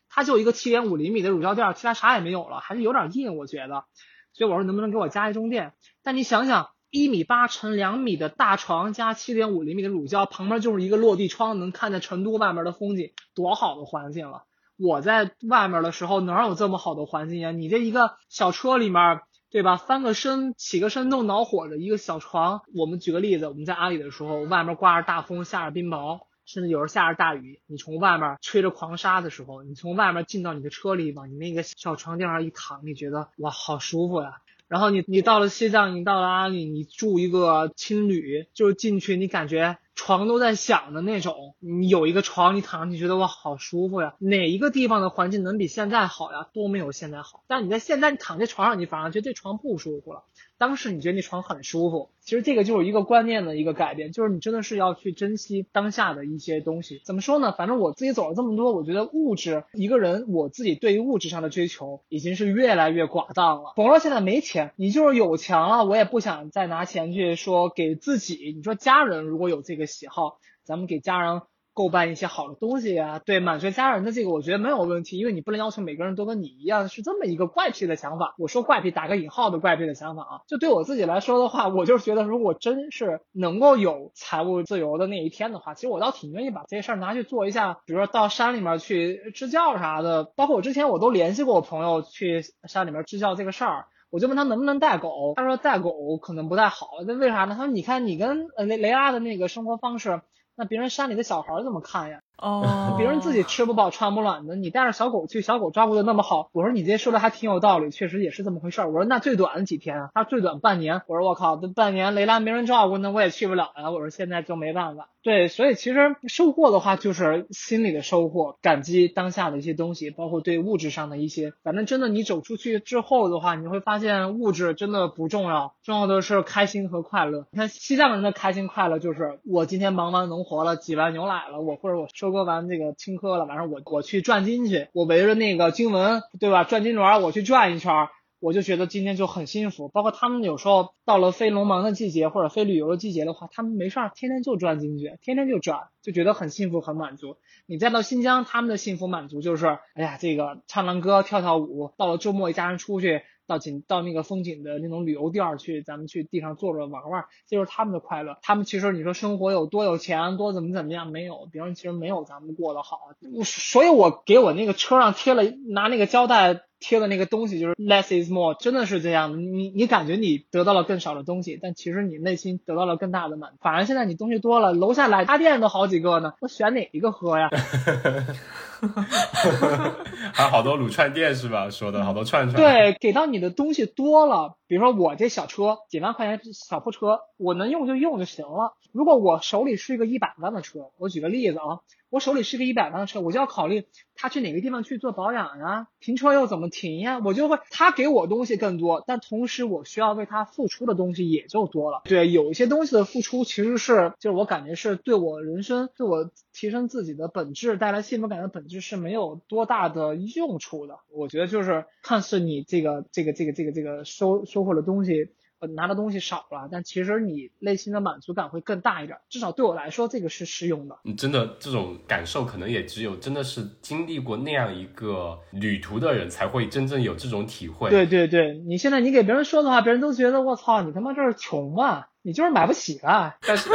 它就一个七点五厘米的乳胶垫，其他啥也没有了，还是有点硬，我觉得，所以我说能不能给我加一中垫，但你想想。一米八乘两米的大床加七点五厘米的乳胶，旁边就是一个落地窗，能看见成都外面的风景，多好的环境了！我在外面的时候哪有这么好的环境呀？你这一个小车里面，对吧？翻个身、起个身都恼火的一个小床。我们举个例子，我们在阿里的时候，外面刮着大风，下着冰雹，甚至有时候下着大雨，你从外面吹着狂沙的时候，你从外面进到你的车里，往你那个小床垫上一躺，你觉得哇，好舒服呀！然后你你到了西藏，你到了阿里，你住一个青旅，就是进去，你感觉床都在响的那种。你有一个床，你躺上去觉得哇好舒服呀。哪一个地方的环境能比现在好呀？都没有现在好。但你在现在你躺在床上，你反而觉得这床不舒服了。当时你觉得那床很舒服，其实这个就是一个观念的一个改变，就是你真的是要去珍惜当下的一些东西。怎么说呢？反正我自己走了这么多，我觉得物质一个人我自己对于物质上的追求已经是越来越寡淡了。甭说现在没钱，你就是有钱了，我也不想再拿钱去说给自己。你说家人如果有这个喜好，咱们给家人。购办一些好的东西呀，对，满足家人的这个我觉得没有问题，因为你不能要求每个人都跟你一样是这么一个怪癖的想法。我说怪癖打个引号的怪癖的想法啊，就对我自己来说的话，我就是觉得如果真是能够有财务自由的那一天的话，其实我倒挺愿意把这些事儿拿去做一下，比如说到山里面去支教啥的。包括我之前我都联系过我朋友去山里面支教这个事儿，我就问他能不能带狗，他说带狗可能不太好，那为啥呢？他说你看你跟呃雷雷拉的那个生活方式。那别人山里的小孩怎么看呀？哦，别人自己吃不饱穿不暖的，你带着小狗去，小狗照顾的那么好。我说你这说的还挺有道理，确实也是这么回事儿。我说那最短几天啊？他最短半年。我说我靠，这半年雷拉没人照顾，那我也去不了呀。我说现在就没办法。对，所以其实收获的话，就是心里的收获，感激当下的一些东西，包括对物质上的一些。反正真的，你走出去之后的话，你会发现物质真的不重要，重要的是开心和快乐。你看西藏人的开心快乐，就是我今天忙完农活了，挤完牛奶了，我或者我收割完这个青稞了，晚上我我去转金去，我围着那个经文，对吧？转金轮，我去转一圈。我就觉得今天就很幸福。包括他们有时候到了非农忙的季节或者非旅游的季节的话，他们没事儿，天天就转金去，天天就转，就觉得很幸福很满足。你再到新疆，他们的幸福满足就是，哎呀，这个唱唱歌跳跳舞，到了周末一家人出去。到景到那个风景的那种旅游地儿去，咱们去地上坐着玩玩，这就是他们的快乐。他们其实你说生活有多有钱，多怎么怎么样，没有，别人其实没有咱们过得好。所以我给我那个车上贴了拿那个胶带贴的那个东西，就是 less is more，真的是这样的。你你感觉你得到了更少的东西，但其实你内心得到了更大的满。反而现在你东西多了，楼下奶茶店都好几个呢，我选哪一个喝呀？还有好多卤串店是吧？说的好多串串。对，给到你的东西多了，比如说我这小车几万块钱小破车，我能用就用就行了。如果我手里是一个一百万的车，我举个例子啊。我手里是个一百万的车，我就要考虑他去哪个地方去做保养呀，停车又怎么停呀？我就会他给我东西更多，但同时我需要为他付出的东西也就多了。对，有一些东西的付出其实是，就是我感觉是对我人生、对我提升自己的本质带来幸福感的本质是没有多大的用处的。我觉得就是看似你这个、这个、这个、这个、这个收收获的东西。拿的东西少了，但其实你内心的满足感会更大一点。至少对我来说，这个是适用的。你真的这种感受，可能也只有真的是经历过那样一个旅途的人，才会真正有这种体会。对对对，你现在你给别人说的话，别人都觉得我操，你他妈这是穷啊，你就是买不起啊。但是，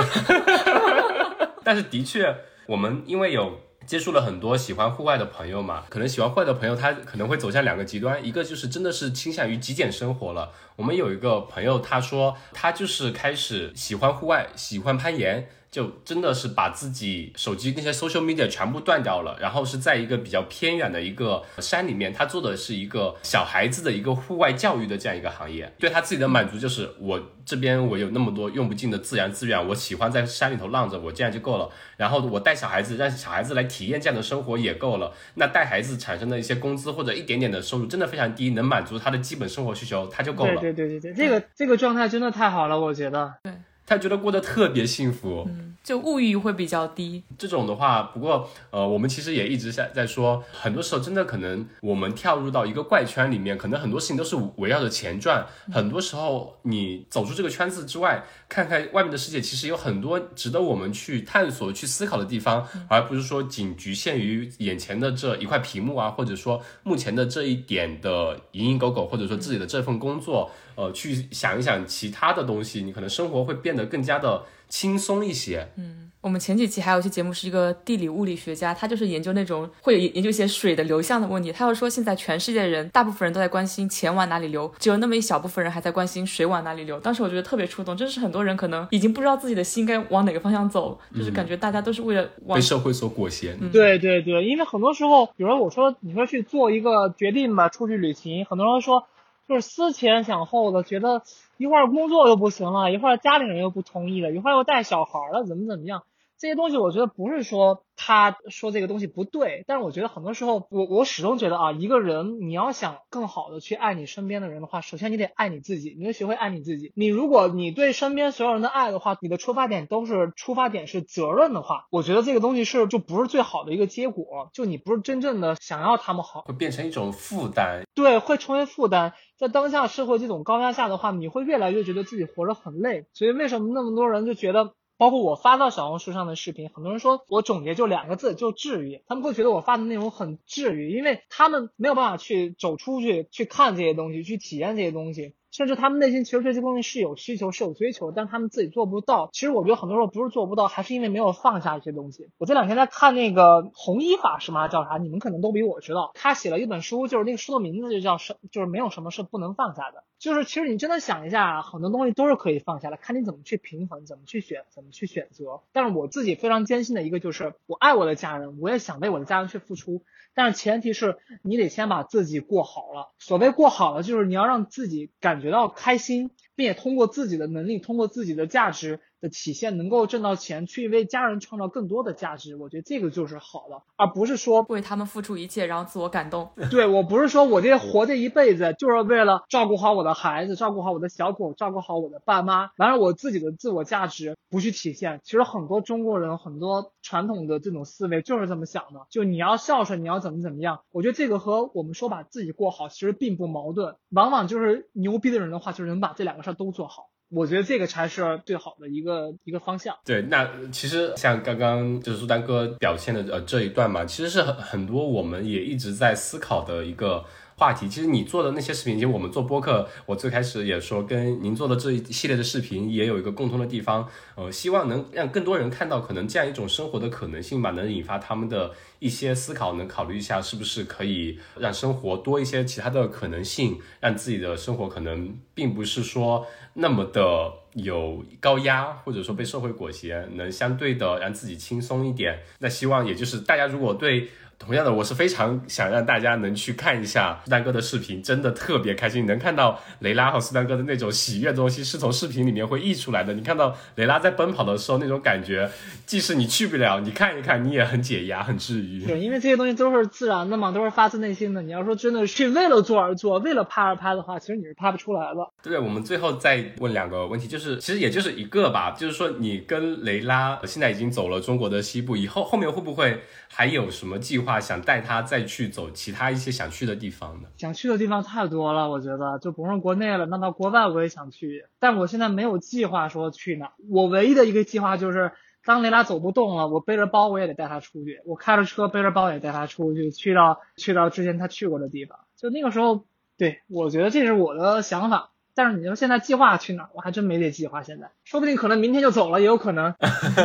但是的确，我们因为有。接触了很多喜欢户外的朋友嘛，可能喜欢户外的朋友他可能会走向两个极端，一个就是真的是倾向于极简生活了。我们有一个朋友，他说他就是开始喜欢户外，喜欢攀岩。就真的是把自己手机那些 social media 全部断掉了，然后是在一个比较偏远的一个山里面，他做的是一个小孩子的一个户外教育的这样一个行业。对他自己的满足就是我这边我有那么多用不尽的自然资源，我喜欢在山里头浪着，我这样就够了。然后我带小孩子，让小孩子来体验这样的生活也够了。那带孩子产生的一些工资或者一点点的收入真的非常低，能满足他的基本生活需求，他就够了。对对对对对，这个这个状态真的太好了，我觉得。对。他觉得过得特别幸福，嗯，就物欲会比较低。这种的话，不过呃，我们其实也一直在在说，很多时候真的可能我们跳入到一个怪圈里面，可能很多事情都是围绕着钱转。很多时候你走出这个圈子之外，看看外面的世界，其实有很多值得我们去探索、去思考的地方，而不是说仅局限于眼前的这一块屏幕啊，或者说目前的这一点的蝇营狗苟，或者说自己的这份工作。呃，去想一想其他的东西，你可能生活会变得更加的轻松一些。嗯，我们前几期还有一期节目是一个地理物理学家，他就是研究那种会有研究一些水的流向的问题。他又说，现在全世界人大部分人都在关心钱往哪里流，只有那么一小部分人还在关心水往哪里流。当时我觉得特别触动，真是很多人可能已经不知道自己的心该往哪个方向走，就是感觉大家都是为了被社会所裹挟。对对对，因为很多时候，比如说我说你说去做一个决定吧，出去旅行，很多人说。就是思前想后的，觉得一会儿工作又不行了，一会儿家里人又不同意了，一会儿又带小孩了，怎么怎么样？这些东西我觉得不是说他说这个东西不对，但是我觉得很多时候，我我始终觉得啊，一个人你要想更好的去爱你身边的人的话，首先你得爱你自己，你得学会爱你自己。你如果你对身边所有人的爱的话，你的出发点都是出发点是责任的话，我觉得这个东西是就不是最好的一个结果，就你不是真正的想要他们好，会变成一种负担。对，会成为负担。在当下社会这种高压下的话，你会越来越觉得自己活着很累。所以为什么那么多人就觉得？包括我发到小红书上的视频，很多人说我总结就两个字，就治愈。他们会觉得我发的内容很治愈，因为他们没有办法去走出去去看这些东西，去体验这些东西。甚至他们内心其实对这东西是有需求、是有追求，但他们自己做不到。其实我觉得很多时候不是做不到，还是因为没有放下一些东西。我这两天在看那个弘一法师嘛，叫啥？你们可能都比我知道。他写了一本书，就是那个书的名字就叫什，就是没有什么是不能放下的。就是其实你真的想一下，很多东西都是可以放下的，看你怎么去平衡，怎么去选，怎么去选择。但是我自己非常坚信的一个就是，我爱我的家人，我也想为我的家人去付出。但是前提是你得先把自己过好了。所谓过好了，就是你要让自己感学到开心，并且通过自己的能力，通过自己的价值。的体现，能够挣到钱，去为家人创造更多的价值，我觉得这个就是好的，而不是说为他们付出一切，然后自我感动。对我不是说我这活这一辈子就是为了照顾好我的孩子，照顾好我的小狗，照顾好我的爸妈，完了我自己的自我价值不去体现。其实很多中国人很多传统的这种思维就是这么想的，就你要孝顺，你要怎么怎么样。我觉得这个和我们说把自己过好其实并不矛盾，往往就是牛逼的人的话，就是能把这两个事儿都做好。我觉得这个才是最好的一个一个方向。对，那其实像刚刚就是苏丹哥表现的呃这一段嘛，其实是很很多我们也一直在思考的一个。话题其实你做的那些视频，其实我们做播客，我最开始也说跟您做的这一系列的视频也有一个共通的地方，呃，希望能让更多人看到可能这样一种生活的可能性吧，能引发他们的一些思考，能考虑一下是不是可以让生活多一些其他的可能性，让自己的生活可能并不是说那么的有高压，或者说被社会裹挟，能相对的让自己轻松一点。那希望也就是大家如果对。同样的，我是非常想让大家能去看一下苏丹哥的视频，真的特别开心。能看到雷拉和苏丹哥的那种喜悦的东西，是从视频里面会溢出来的。你看到雷拉在奔跑的时候那种感觉，即使你去不了，你看一看，你也很解压，很治愈。对，因为这些东西都是自然的嘛，都是发自内心的。你要说真的是为了做而做，为了拍而拍的话，其实你是拍不出来的。对，我们最后再问两个问题，就是其实也就是一个吧，就是说你跟雷拉现在已经走了中国的西部，以后后面会不会？还有什么计划想带他再去走其他一些想去的地方呢？想去的地方太多了，我觉得就不用国内了，那到国外我也想去，但我现在没有计划说去哪。我唯一的一个计划就是，当雷拉走不动了，我背着包我也得带他出去，我开着车背着包也带他出去，去到去到之前他去过的地方。就那个时候，对我觉得这是我的想法。但是你说现在计划去哪儿，我还真没这计划。现在说不定可能明天就走了，也有可能。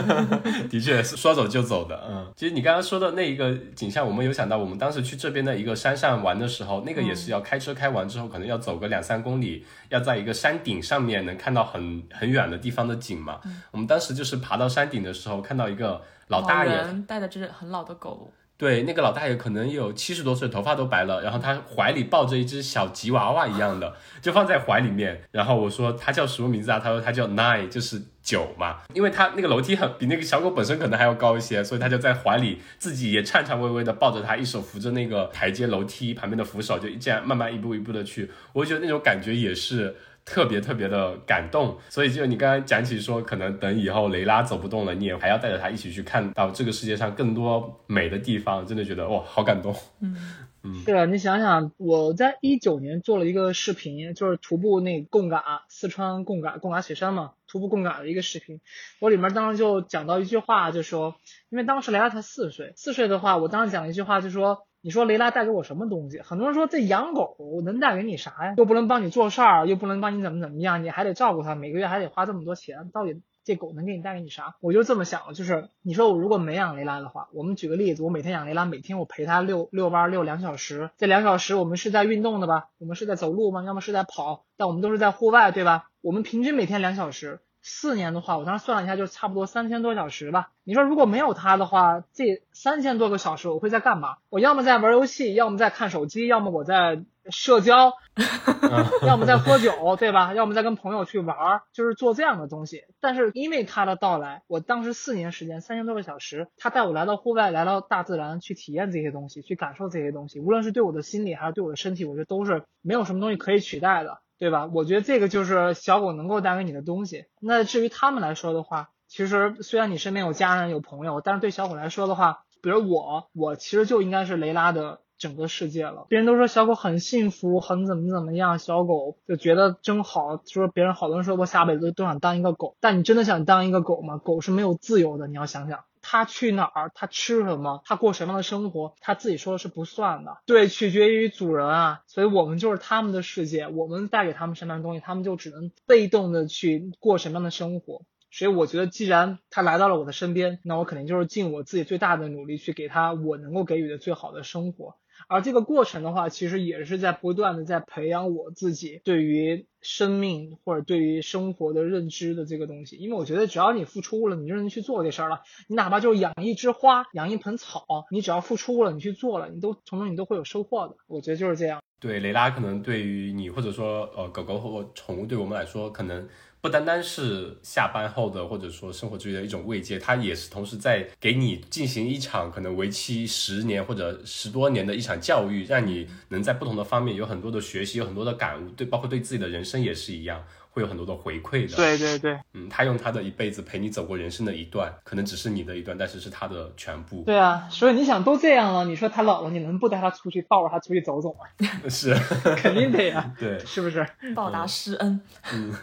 的确是说走就走的。嗯，其实你刚刚说的那一个景象，我们有想到，我们当时去这边的一个山上玩的时候，那个也是要开车开完之后，可能要走个两三公里，要在一个山顶上面能看到很很远的地方的景嘛。我们当时就是爬到山顶的时候，看到一个老大爷带的只很老的狗。对，那个老大爷可能有七十多岁，头发都白了，然后他怀里抱着一只小吉娃娃一样的，就放在怀里面。然后我说他叫什么名字啊？他说他叫 Nine，就是九嘛。因为他那个楼梯很比那个小狗本身可能还要高一些，所以他就在怀里自己也颤颤巍巍的抱着他，一手扶着那个台阶楼梯旁边的扶手，就这样慢慢一步一步的去。我觉得那种感觉也是。特别特别的感动，所以就你刚才讲起说，可能等以后雷拉走不动了，你也还要带着他一起去看到这个世界上更多美的地方，真的觉得哇，好感动。嗯嗯，是啊，你想想，我在一九年做了一个视频，就是徒步那贡嘎，四川贡嘎贡嘎雪山嘛，徒步贡嘎的一个视频，我里面当时就讲到一句话，就说，因为当时雷拉才四岁，四岁的话，我当时讲了一句话，就说。你说雷拉带给我什么东西？很多人说这养狗能带给你啥呀？又不能帮你做事儿，又不能帮你怎么怎么样，你还得照顾它，每个月还得花这么多钱，到底这狗能给你带给你啥？我就这么想，就是你说我如果没养雷拉的话，我们举个例子，我每天养雷拉，每天我陪它遛遛弯遛两小时，这两小时我们是在运动的吧？我们是在走路吗？要么是在跑，但我们都是在户外，对吧？我们平均每天两小时。四年的话，我当时算了一下，就差不多三千多小时吧。你说如果没有他的话，这三千多个小时我会在干嘛？我要么在玩游戏，要么在看手机，要么我在社交，要么在喝酒，对吧？要么在跟朋友去玩，就是做这样的东西。但是因为他的到来，我当时四年时间，三千多个小时，他带我来到户外，来到大自然，去体验这些东西，去感受这些东西，无论是对我的心理还是对我的身体，我觉得都是没有什么东西可以取代的。对吧？我觉得这个就是小狗能够带给你的东西。那至于他们来说的话，其实虽然你身边有家人有朋友，但是对小狗来说的话，比如我，我其实就应该是雷拉的整个世界了。别人都说小狗很幸福，很怎么怎么样，小狗就觉得真好。就说别人好多人说我下辈子都想当一个狗，但你真的想当一个狗吗？狗是没有自由的，你要想想。他去哪儿，他吃什么，他过什么样的生活，他自己说的是不算的，对，取决于主人啊。所以我们就是他们的世界，我们带给他们什么样的东西，他们就只能被动的去过什么样的生活。所以我觉得，既然他来到了我的身边，那我肯定就是尽我自己最大的努力去给他我能够给予的最好的生活。而这个过程的话，其实也是在不断的在培养我自己对于生命或者对于生活的认知的这个东西。因为我觉得，只要你付出了，你就能去做这事儿了。你哪怕就是养一枝花、养一盆草，你只要付出了，你去做了，你都从中你都会有收获的。我觉得就是这样。对雷拉，可能对于你或者说呃狗狗或宠物，对我们来说可能。不单单是下班后的或者说生活之余的一种慰藉，它也是同时在给你进行一场可能为期十年或者十多年的一场教育，让你能在不同的方面有很多的学习，有很多的感悟，对，包括对自己的人生也是一样。会有很多的回馈的，对对对，嗯，他用他的一辈子陪你走过人生的一段，可能只是你的一段，但是是他的全部。对啊，所以你想都这样了，你说他老了，你能不带他出去抱着他出去走走吗？是，肯定得呀。对，是不是？报答师恩。嗯嗯。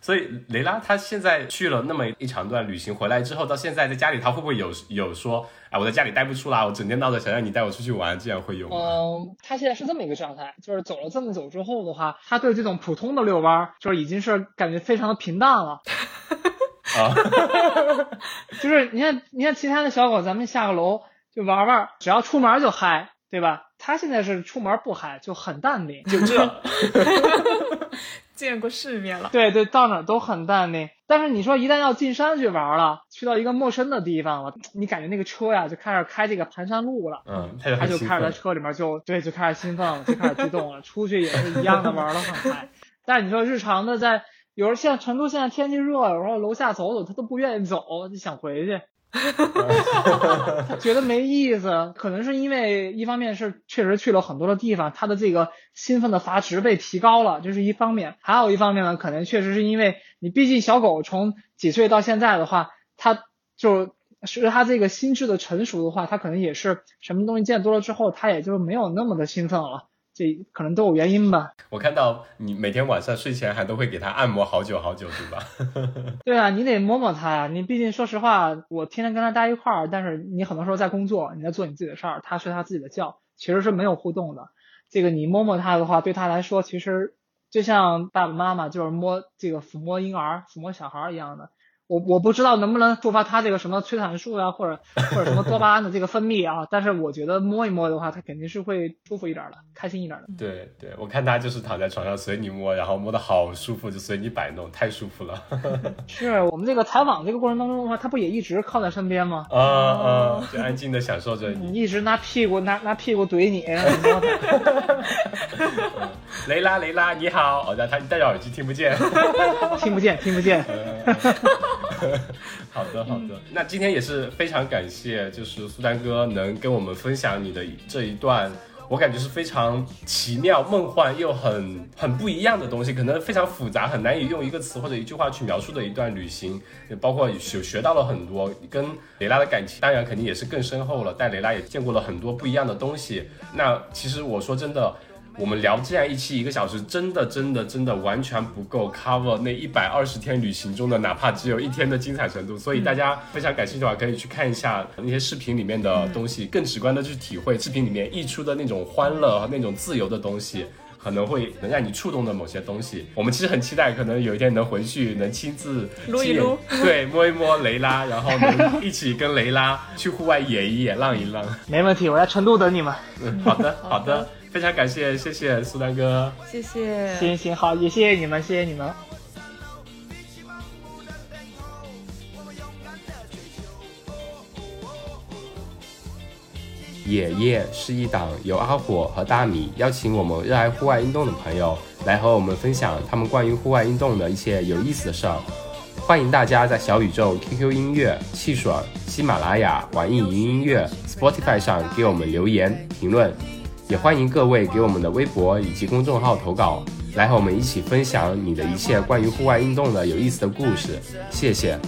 所以雷拉他现在去了那么一长段旅行回来之后，到现在在家里，他会不会有有说，哎，我在家里待不出来，我整天闹着想让你带我出去玩，这样会有吗？嗯，他现在是这么一个状态，就是走了这么久之后的话，他对这种普通的遛弯，就是已经是感觉非常的平淡了。啊，就是你看，你看其他的小狗，咱们下个楼就玩玩，只要出门就嗨，对吧？他现在是出门不嗨，就很淡定，就这。见过世面了，对对，到哪都很淡定。但是你说一旦要进山去玩了，去到一个陌生的地方了，你感觉那个车呀就开始开这个盘山路了，嗯，他就开始在车里面就对，就开始兴奋了，就开始激动了。出去也是一样的玩的很嗨。但是你说日常的在，有时候像成都现在天气热，有时候楼下走走他都不愿意走，就想回去。他觉得没意思，可能是因为一方面是确实去了很多的地方，他的这个兴奋的阀值被提高了，这是一方面；还有一方面呢，可能确实是因为你毕竟小狗从几岁到现在的话，它就是它这个心智的成熟的话，它可能也是什么东西见多了之后，它也就没有那么的兴奋了。这可能都有原因吧。我看到你每天晚上睡前还都会给它按摩好久好久，对吧？对啊，你得摸摸它呀。你毕竟说实话，我天天跟它待一块儿，但是你很多时候在工作，你在做你自己的事儿，它睡它自己的觉，其实是没有互动的。这个你摸摸它的话，对它来说，其实就像爸爸妈妈就是摸这个抚摸婴儿、抚摸小孩一样的。我我不知道能不能触发他这个什么催产素啊，或者或者什么多巴胺的这个分泌啊，但是我觉得摸一摸的话，他肯定是会舒服一点的，开心一点的。对对，我看他就是躺在床上随你摸，然后摸的好舒服，就随你摆弄，太舒服了。是我们这个采访这个过程当中的话，他不也一直靠在身边吗？啊啊，就安静的享受着你，一直拿屁股拿拿屁股怼你。雷拉雷拉你好，哦，他戴着耳机听不见，听不见听不见。好的，好的。那今天也是非常感谢，就是苏丹哥能跟我们分享你的这一段，我感觉是非常奇妙、梦幻又很很不一样的东西，可能非常复杂，很难以用一个词或者一句话去描述的一段旅行。也包括学学到了很多，跟雷拉的感情，当然肯定也是更深厚了。但雷拉也见过了很多不一样的东西。那其实我说真的。我们聊这样一期一个小时，真的真的真的完全不够 cover 那一百二十天旅行中的哪怕只有一天的精彩程度。所以大家非常感兴趣的话，可以去看一下那些视频里面的东西，更直观的去体会视频里面溢出的那种欢乐和那种自由的东西，可能会能让你触动的某些东西。我们其实很期待，可能有一天能回去，能亲自撸一撸，对，摸一摸雷拉，然后能一起跟雷拉去户外野一野，浪一浪。没问题，我在成都等你们。嗯，好的，好的。非常感谢，谢谢苏丹哥，谢谢，行行好，也谢谢你们，谢谢你们。野夜是一档由阿火和大米邀请我们热爱户外运动的朋友来和我们分享他们关于户外运动的一些有意思的事儿。欢迎大家在小宇宙、QQ 音乐、汽水、喜马拉雅、网易云音乐、Spotify 上给我们留言评论。也欢迎各位给我们的微博以及公众号投稿，来和我们一起分享你的一切关于户外运动的有意思的故事。谢谢。